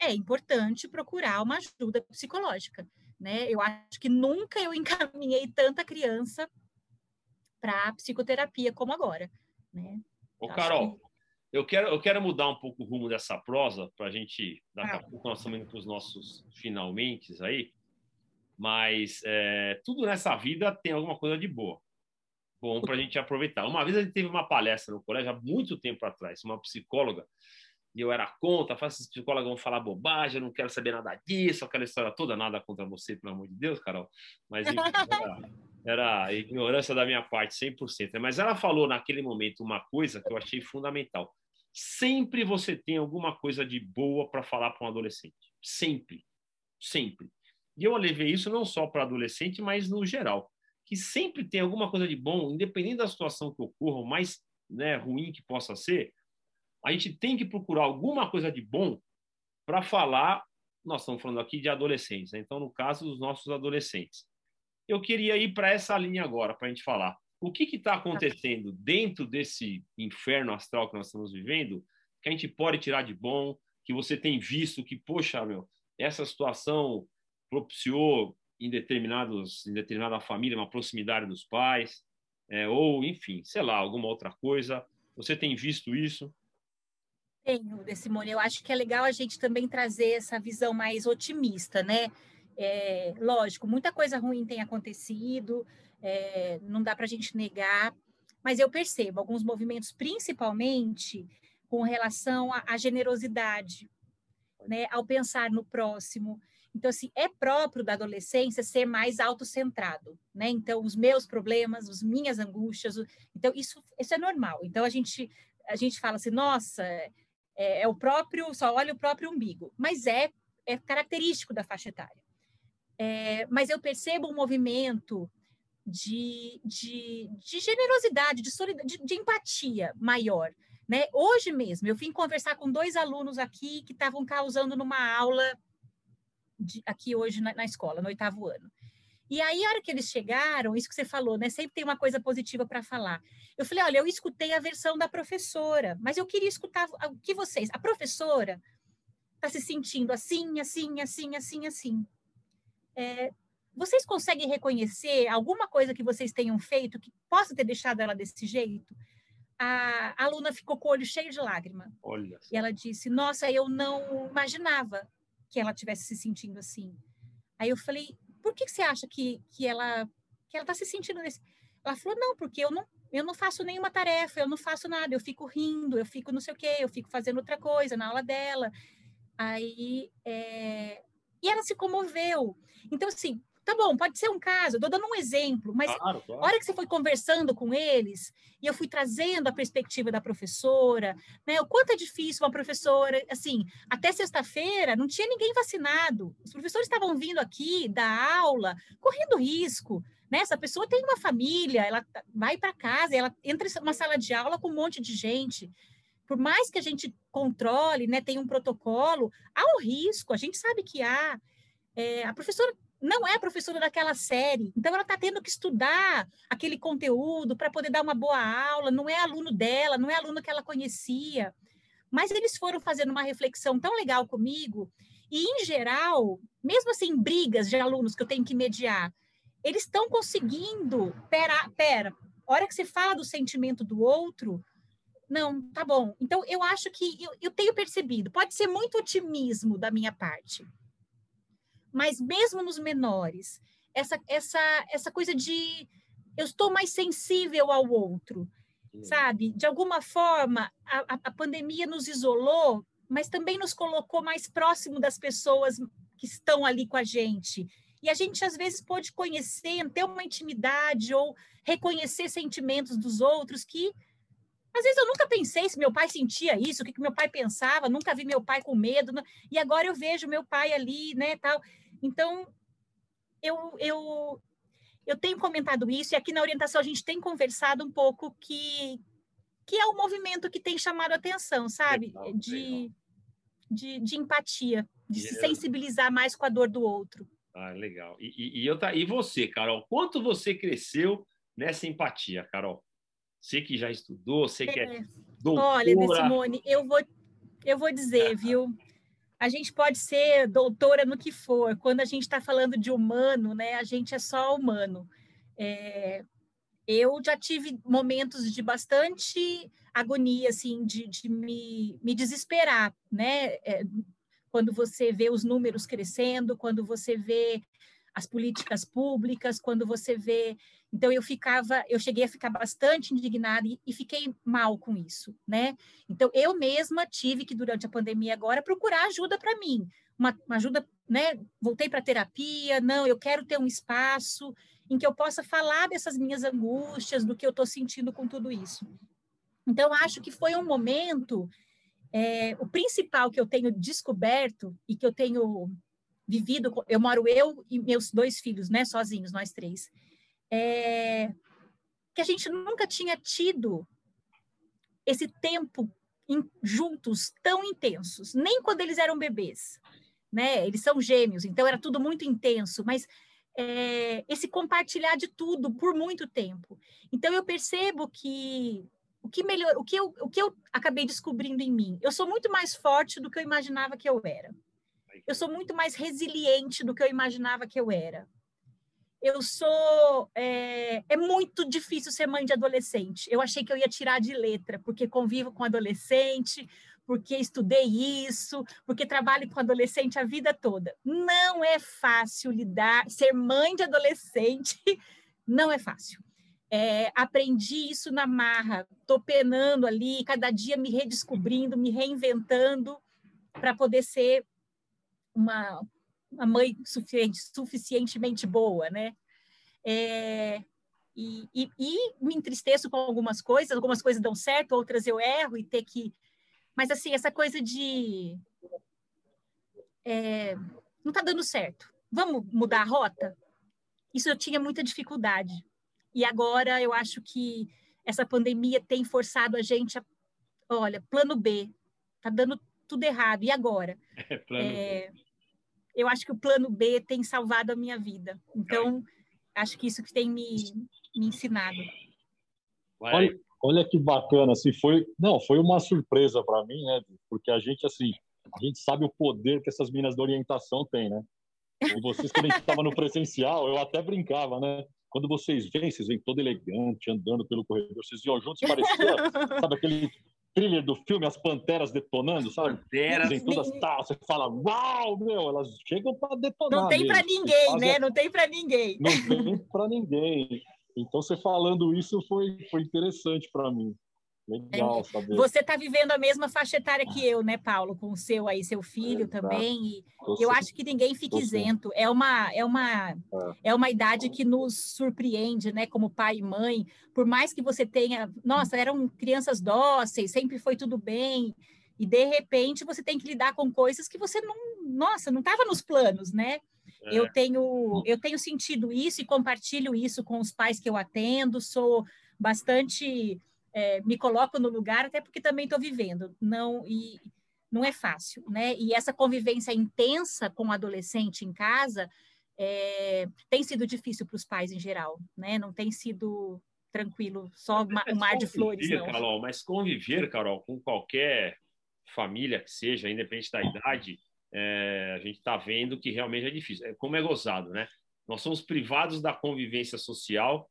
é importante procurar uma ajuda psicológica, né? Eu acho que nunca eu encaminhei tanta criança para psicoterapia como agora, né? Ô, Carol. Eu quero, eu quero mudar um pouco o rumo dessa prosa para a gente, daqui a pouco nós estamos indo para os nossos finalmente aí, mas é, tudo nessa vida tem alguma coisa de boa, bom para a gente aproveitar. Uma vez a gente teve uma palestra no colégio, há muito tempo atrás, uma psicóloga e eu era contra, faz esses psicólogos vão falar bobagem, eu não quero saber nada disso, aquela história toda, nada contra você, pelo amor de Deus, Carol. Mas era, era ignorância da minha parte, 100%. Mas ela falou naquele momento uma coisa que eu achei fundamental. Sempre você tem alguma coisa de boa para falar para um adolescente. Sempre. Sempre. E eu levei isso não só para adolescente, mas no geral. Que sempre tem alguma coisa de bom, independente da situação que ocorra, o mais né, ruim que possa ser, a gente tem que procurar alguma coisa de bom para falar. Nós estamos falando aqui de adolescentes, né? então, no caso dos nossos adolescentes. Eu queria ir para essa linha agora, para a gente falar. O que está acontecendo dentro desse inferno astral que nós estamos vivendo, que a gente pode tirar de bom, que você tem visto que, poxa, meu, essa situação propiciou em, determinados, em determinada família uma proximidade dos pais, é, ou, enfim, sei lá, alguma outra coisa. Você tem visto isso? Tenho, Simone. Eu acho que é legal a gente também trazer essa visão mais otimista, né? É, lógico, muita coisa ruim tem acontecido, é, não dá para a gente negar, mas eu percebo alguns movimentos, principalmente com relação à, à generosidade, né? Ao pensar no próximo. Então, assim, é próprio da adolescência ser mais autocentrado, né? Então, os meus problemas, as minhas angústias, então, isso, isso é normal. Então, a gente, a gente fala assim, nossa, é, é, o próprio, só olha o próprio umbigo, mas é, é característico da faixa etária. É, mas eu percebo um movimento de, de, de generosidade, de, de, de empatia maior. Né? Hoje mesmo, eu vim conversar com dois alunos aqui que estavam causando numa aula de, aqui hoje na, na, escola, no oitavo ano. E aí, a hora que eles chegaram, isso que você falou, né? Sempre tem uma coisa positiva para falar. Eu falei, olha, eu escutei a versão da professora, mas eu queria escutar o que vocês. A professora está se sentindo assim, assim, assim, assim, assim. É, vocês conseguem reconhecer alguma coisa que vocês tenham feito que possa ter deixado ela desse jeito? A, a aluna ficou com o olho cheio de lágrima. Olha. E ela disse: Nossa, eu não imaginava que ela tivesse se sentindo assim. Aí eu falei: Por que, você acha que, que ela que ela está se sentindo desse? Ela falou: Não, porque eu não eu não faço nenhuma tarefa, eu não faço nada, eu fico rindo, eu fico não sei o quê, eu fico fazendo outra coisa na aula dela. Aí, é... e ela se comoveu. Então, assim, Tá bom, pode ser um caso, eu tô dando um exemplo, mas claro, claro. a hora que você foi conversando com eles, e eu fui trazendo a perspectiva da professora, né? O quanto é difícil uma professora, assim, até sexta-feira não tinha ninguém vacinado. Os professores estavam vindo aqui dar aula, correndo risco, né? Essa pessoa tem uma família, ela tá, vai para casa, ela entra numa sala de aula com um monte de gente. Por mais que a gente controle, né, tem um protocolo, há um risco, a gente sabe que há. É, a professora não é professora daquela série, então ela está tendo que estudar aquele conteúdo para poder dar uma boa aula, não é aluno dela, não é aluno que ela conhecia. Mas eles foram fazendo uma reflexão tão legal comigo, e em geral, mesmo assim, brigas de alunos que eu tenho que mediar, eles estão conseguindo. Pera, pera, hora que você fala do sentimento do outro, não, tá bom. Então, eu acho que eu, eu tenho percebido, pode ser muito otimismo da minha parte, mas mesmo nos menores, essa, essa, essa coisa de eu estou mais sensível ao outro, sabe? De alguma forma, a, a pandemia nos isolou, mas também nos colocou mais próximo das pessoas que estão ali com a gente. E a gente, às vezes, pode conhecer, ter uma intimidade ou reconhecer sentimentos dos outros que, às vezes, eu nunca pensei se meu pai sentia isso, o que, que meu pai pensava, nunca vi meu pai com medo, e agora eu vejo meu pai ali, né, tal. Então, eu, eu, eu tenho comentado isso, e aqui na orientação a gente tem conversado um pouco que, que é o um movimento que tem chamado atenção, sabe? De. De, de empatia, de yeah. se é sensibilizar mais com a dor do outro. Ah, legal. E, e, e, eu, tá, e você, Carol? Quanto você cresceu nessa empatia, Carol? Você que já estudou, você que é, é doutora... Olha, Simone, eu vou, eu vou dizer, viu? a gente pode ser doutora no que for, quando a gente está falando de humano, né, a gente é só humano. É, eu já tive momentos de bastante agonia, assim, de, de me, me desesperar, né? É, quando você vê os números crescendo, quando você vê as políticas públicas, quando você vê então eu ficava, eu cheguei a ficar bastante indignada e, e, fiquei mal com isso, né? Então eu mesma tive que durante a pandemia agora procurar ajuda para mim, uma, uma, ajuda, né? Voltei para terapia, não, eu quero ter um espaço em que eu possa falar dessas minhas angústias, do que eu estou sentindo com tudo isso. Então acho que foi um momento, é, o principal que eu tenho descoberto e que eu tenho vivido, eu moro eu e meus dois filhos, né? Sozinhos, nós três é, que a gente nunca tinha tido esse tempo em, juntos tão intensos, nem quando eles eram bebês, né? Eles são gêmeos, então era tudo muito intenso, mas é, esse compartilhar de tudo por muito tempo. Então eu percebo que o que melhor, o que eu, o que eu acabei descobrindo em mim, eu sou muito mais forte do que eu imaginava que eu era. Eu sou muito mais resiliente do que eu imaginava que eu era eu sou. É, é, muito difícil ser mãe de adolescente. Eu achei que eu ia tirar de letra, porque convivo com adolescente, porque estudei isso, porque trabalho com adolescente a vida toda. Não é fácil lidar, ser mãe de adolescente não é fácil. É, aprendi isso na marra, tô penando ali, cada dia me redescobrindo, me reinventando para poder ser uma, uma mãe suficiente, suficientemente boa, né? É, e, e, e, me entristeço com algumas coisas, algumas coisas dão certo, outras eu erro e ter que. Mas, assim, essa coisa de. É, não está dando certo. Vamos mudar a rota? Isso eu tinha muita dificuldade. e agora eu acho que essa pandemia tem forçado a gente a, olha, plano B, tá dando tudo errado, e agora? É, plano é, B. Eu acho que o plano B tem salvado a minha vida. Então, acho que isso que tem me, me ensinado. Olha, olha que bacana, assim, foi, não, foi uma surpresa para mim, né? Porque a gente, assim, a gente sabe o poder que essas minas de orientação têm, né? E vocês, quando a gente estava no presencial, eu até brincava, né? Quando vocês vêm, vocês vêm todo elegante, andando pelo corredor, vocês iam juntos, parecia, sabe, aquele thriller do filme As Panteras Detonando, sabe? Panteras. Vem todas tal, você fala, uau, meu, elas chegam para detonar. Não tem para ninguém, né? Não tem para ninguém. Não tem para ninguém. Então, você falando isso foi, foi interessante para mim. Legal saber. Você está vivendo a mesma faixa etária que eu, né, Paulo? Com o seu aí, seu filho é, também. E eu acho que ninguém fica isento. É uma, é, uma, é. é uma idade que nos surpreende, né? Como pai e mãe. Por mais que você tenha... Nossa, eram crianças dóceis, sempre foi tudo bem. E, de repente, você tem que lidar com coisas que você não... Nossa, não estava nos planos, né? É. Eu, tenho, eu tenho sentido isso e compartilho isso com os pais que eu atendo. Sou bastante é, me coloco no lugar, até porque também estou vivendo. Não e não é fácil, né? E essa convivência intensa com o adolescente em casa é, tem sido difícil para os pais em geral, né? Não tem sido tranquilo, só um mar de flores, não. Carol, mas conviver, Carol, com qualquer família que seja, independente da idade, é, a gente está vendo que realmente é difícil. É, como é gozado, né? Nós somos privados da convivência social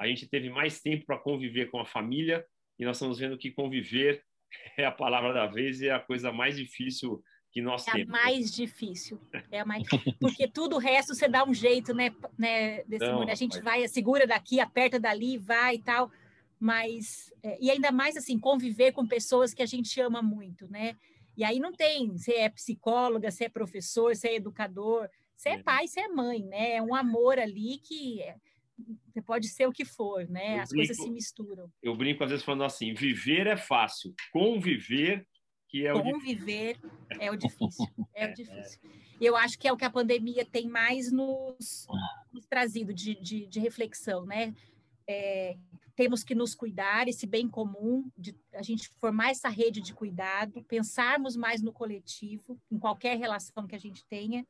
a gente teve mais tempo para conviver com a família e nós estamos vendo que conviver é a palavra da vez e é a coisa mais difícil que nós é temos. É a mais difícil. É a mais... Porque tudo o resto você dá um jeito, né? né desse Não, A gente vai, segura daqui, aperta dali, vai e tal. Mas, é, e ainda mais assim, conviver com pessoas que a gente ama muito, né? E aí não tem, você é psicóloga, você é professor, você é educador, você é, é pai, você é mãe, né? É um amor ali que você pode ser o que for, né? Eu As brinco, coisas se misturam. Eu brinco às vezes falando assim: viver é fácil, conviver que é conviver o difícil. é o difícil, é o difícil. E eu acho que é o que a pandemia tem mais nos, nos trazido de, de, de, reflexão, né? É, temos que nos cuidar, esse bem comum, de a gente formar essa rede de cuidado, pensarmos mais no coletivo, em qualquer relação que a gente tenha,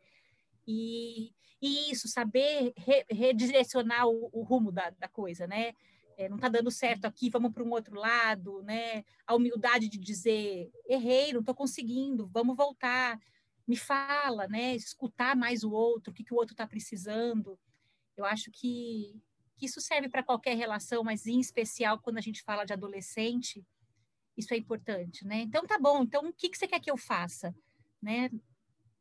e, e isso, saber re, redirecionar o, o, rumo da, da coisa, né? É, não está dando certo aqui, vamos para um outro lado, né? A humildade de dizer, errei, não estou conseguindo, vamos voltar, me fala, né? Escutar mais o outro, o que, que o outro está precisando. Eu acho que, que isso serve para qualquer relação, mas em especial quando a gente fala de adolescente, isso é importante, né? Então tá bom, então o que, que você quer que eu faça? Né?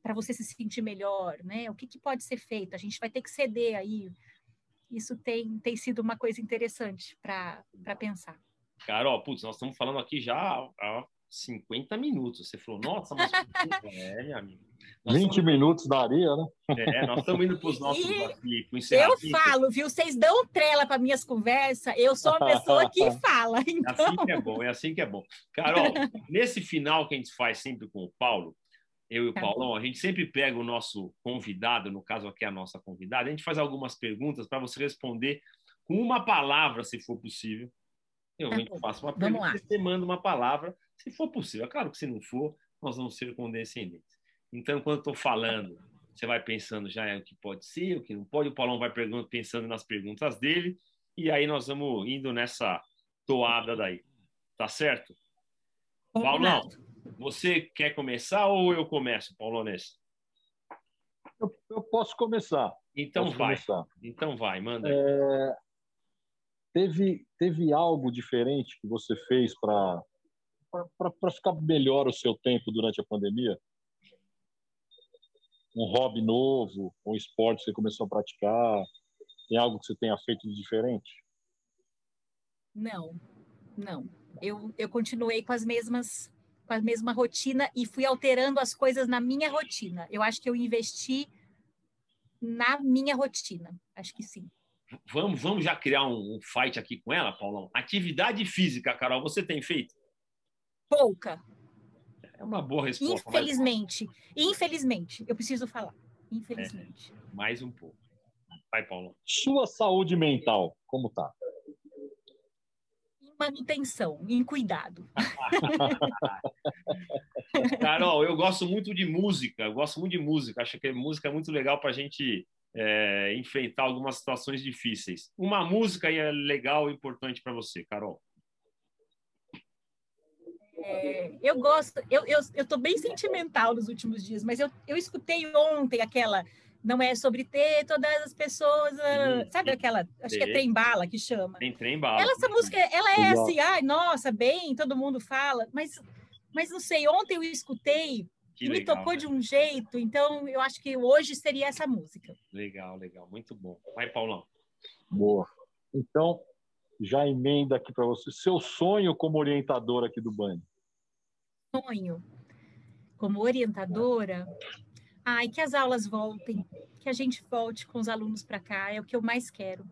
Para você se sentir melhor, né? O que, que, pode ser feito? A gente vai ter que ceder aí. Isso tem, tem sido uma coisa interessante para pensar. Carol, putz, nós estamos falando aqui já há 50 minutos. Você falou, nossa, mas. é, minha amiga. Nós 20 estamos... minutos daria, né? É, nós estamos indo para os nossos aqui, Eu falo, viu? Vocês dão trela para minhas conversas, eu sou a pessoa que fala. Então... É assim que é bom, é assim que é bom. Carol, nesse final que a gente faz sempre com o Paulo, eu e o tá Paulão, a gente sempre pega o nosso convidado, no caso aqui a nossa convidada, a gente faz algumas perguntas para você responder com uma palavra, se for possível. Eu tá faço uma pergunta, você manda uma palavra, se for possível. É claro que se não for, nós vamos ser condescendentes. Então, quando estou falando, você vai pensando já é o que pode ser, o que não pode. O Paulão vai pensando nas perguntas dele, e aí nós vamos indo nessa toada daí. Tá certo? Paulão, você quer começar ou eu começo, Paulo Ness? Eu, eu, posso começar. Então posso vai. Começar. Então vai, manda. É, teve, teve algo diferente que você fez para para ficar melhor o seu tempo durante a pandemia? Um hobby novo, um esporte que você começou a praticar? Tem algo que você tenha feito de diferente? Não, não. Eu, eu continuei com as mesmas com a mesma rotina e fui alterando as coisas na minha rotina. Eu acho que eu investi na minha rotina. Acho que sim. Vamos, vamos já criar um, um fight aqui com ela, Paulão. Atividade física, Carol, você tem feito? Pouca. É uma boa resposta. Infelizmente. Mas... Infelizmente. Eu preciso falar. Infelizmente. É, mais um pouco. Vai, Paulo. Sua saúde mental, como tá? Manutenção, em cuidado. Carol, eu gosto muito de música, eu gosto muito de música, acho que música é muito legal para a gente é, enfrentar algumas situações difíceis. Uma música é legal e importante para você, Carol? É, eu gosto, eu estou bem sentimental nos últimos dias, mas eu, eu escutei ontem aquela não é sobre ter todas as pessoas, uh, sabe aquela, acho que é trem bala que chama. Tem trem bala. Ela, essa música, ela é assim, ai, nossa, bem, todo mundo fala, mas, mas não sei, ontem eu escutei que e legal, me tocou né? de um jeito, então eu acho que hoje seria essa música. Legal, legal, muito bom. Vai, Paulão. Boa. Então, já emenda aqui para você, seu sonho como orientadora aqui do Band. Sonho como orientadora, Ai, que as aulas voltem, que a gente volte com os alunos para cá, é o que eu mais quero.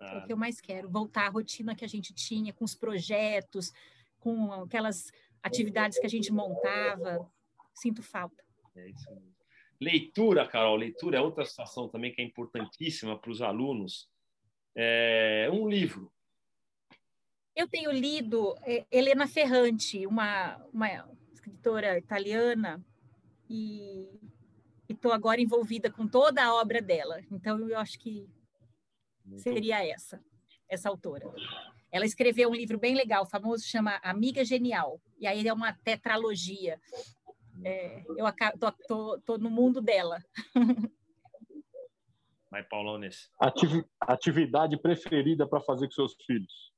Ah. É o que eu mais quero, voltar à rotina que a gente tinha, com os projetos, com aquelas atividades que a gente montava. Sinto falta. É isso mesmo. Leitura, Carol, leitura é outra situação também que é importantíssima para os alunos. É um livro. Eu tenho lido é, Helena Ferrante, uma, uma escritora italiana, e estou agora envolvida com toda a obra dela. Então, eu acho que seria essa, essa autora. Ela escreveu um livro bem legal, famoso, chama Amiga Genial. E aí é uma tetralogia. É, eu tô, tô, tô, no mundo dela. Vai, Paulones. Ativi atividade preferida para fazer com seus filhos?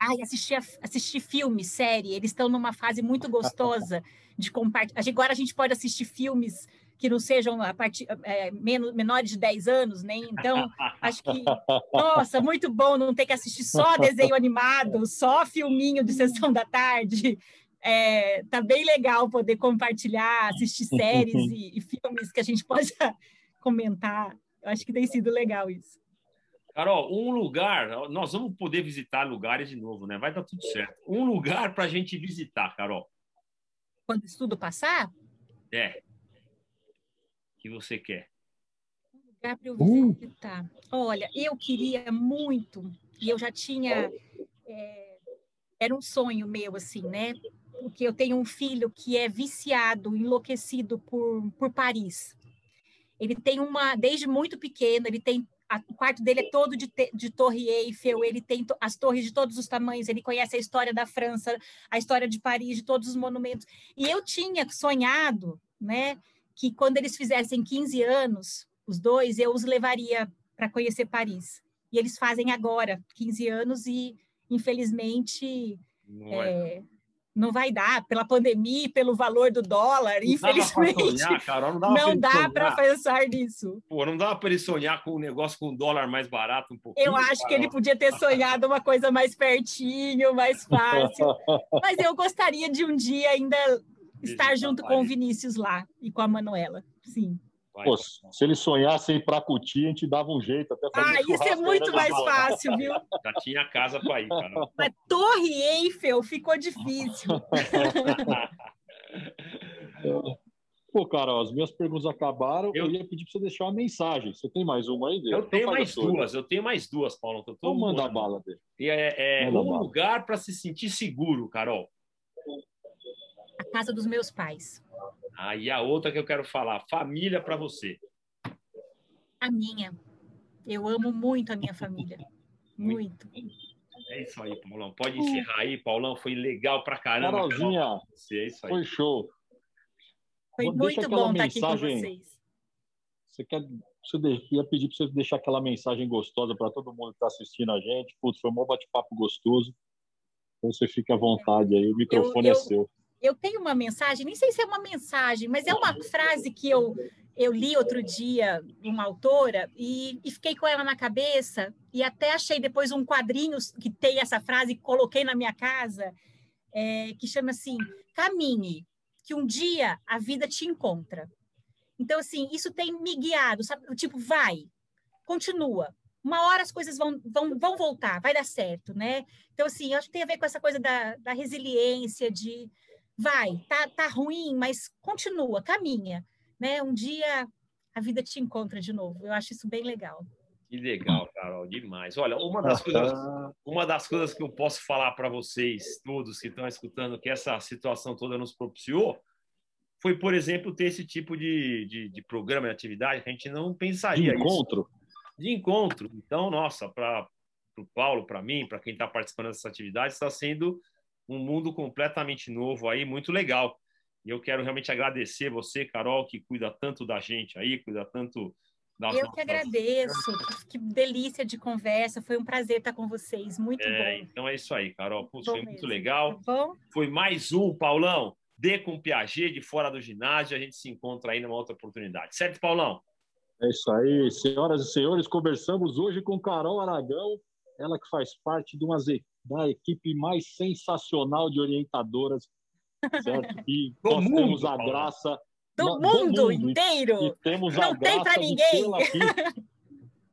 Ai, assistir, assistir filme, série. Eles estão numa fase muito gostosa de compartilhar. Agora a gente pode assistir filmes que não sejam a partir, é, menos, menores de 10 anos, né? Então, acho que, nossa, muito bom não ter que assistir só desenho animado, só filminho de sessão da tarde. É, tá bem legal poder compartilhar, assistir séries e, e filmes que a gente possa comentar. Eu acho que tem sido legal isso. Carol, um lugar, nós vamos poder visitar lugares de novo, né? Vai dar tudo certo. Um lugar para a gente visitar, Carol. Quando isso tudo passar? É que você quer? Um lugar para eu uh! visitar. Uh. Olha, eu queria muito, e eu já tinha. É, era um sonho meu, assim, né? Porque eu tenho um filho que é viciado, enlouquecido por, por Paris. Ele tem uma, desde muito pequeno, ele tem a, o quarto dele é todo de, de Torre Eiffel, ele tem to, as torres de todos os tamanhos, ele conhece a história da França, a história de Paris, de todos os monumentos. E eu tinha sonhado, né, que quando eles fizessem 15 anos, os dois, eu os levaria para conhecer Paris. E eles fazem agora 15 anos e, infelizmente, não, é, não vai dar pela pandemia, pelo valor do dólar, não infelizmente. Sonhar, não, dá para pensar nisso. Pô, não dá para ele sonhar com um negócio com um dólar mais barato um pouquinho. Eu acho que ele podia ter sonhado uma coisa mais pertinho, mais fácil. Mas eu gostaria de um dia ainda estar junto com o Vinícius lá e com a Manuela. Sim. Pô, se ele sonhasse em Pracuti, a gente dava um jeito até fazer Ah, isso é muito mais fácil, viu? Já tinha casa para ir, cara. Mas Torre Eiffel ficou difícil. Pô, Carol, as minhas perguntas acabaram. Eu, eu ia pedir para você deixar uma mensagem. Você tem mais uma aí? Eu tenho mais duas. Eu tenho mais duas, Paulo. Então manda a bala dele. É, é um lugar para se sentir seguro, Carol a casa dos meus pais. Ah, e a outra que eu quero falar, família para você. A minha. Eu amo muito a minha família. Muito. É isso aí, Paulão. Pode encerrar aí, Paulão. Foi legal pra caramba. Carolzinha, é isso aí. foi show. Foi muito bom estar aqui com vocês. Você quer, você ia pedir para você deixar aquela mensagem gostosa para todo mundo que está assistindo a gente. Putz, foi um bom bate-papo gostoso. Então você fica à vontade aí, o microfone eu, é eu, seu eu tenho uma mensagem, nem sei se é uma mensagem, mas é uma frase que eu, eu li outro dia, uma autora, e, e fiquei com ela na cabeça, e até achei depois um quadrinho que tem essa frase, e coloquei na minha casa, é, que chama assim: caminhe, que um dia a vida te encontra. Então, assim, isso tem me guiado, sabe? Tipo, vai, continua. Uma hora as coisas vão, vão, vão voltar, vai dar certo, né? Então, assim, eu acho que tem a ver com essa coisa da, da resiliência, de, vai, tá, tá ruim, mas continua, caminha, né? Um dia a vida te encontra de novo. Eu acho isso bem legal. Que legal, Carol, demais. Olha, uma das coisas, uma das coisas que eu posso falar para vocês todos que estão escutando que essa situação toda nos propiciou foi, por exemplo, ter esse tipo de, de, de programa, de atividade que a gente não pensaria. De encontro. Isso. De encontro. Então, nossa, para o Paulo, para mim, para quem está participando dessa atividade, está sendo um mundo completamente novo aí, muito legal. E eu quero realmente agradecer você, Carol, que cuida tanto da gente aí, cuida tanto das Eu nossas... que agradeço. Que delícia de conversa. Foi um prazer estar com vocês. Muito é, bom. Então é isso aí, Carol. Puxa, foi mesmo. muito legal. Tá bom? Foi mais um, Paulão. D com Piaget de fora do ginásio. A gente se encontra aí numa outra oportunidade. Certo, Paulão? É isso aí, senhoras e senhores. Conversamos hoje com Carol Aragão, ela que faz parte de uma da equipe mais sensacional de orientadoras, certo? E nós mundo, temos a graça do, do mundo, mundo, inteiro. E, temos Não a tem para ninguém. Aqui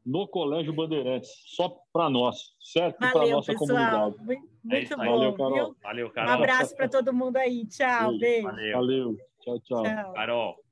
no Colégio Bandeirantes, só para nós, certo? Para nossa pessoal. comunidade. Muito, muito é bom. Valeu, Carol. Valeu, Carol. Um abraço para todo mundo aí. Tchau, beijo. Valeu. Valeu. Tchau, tchau. tchau. Carol.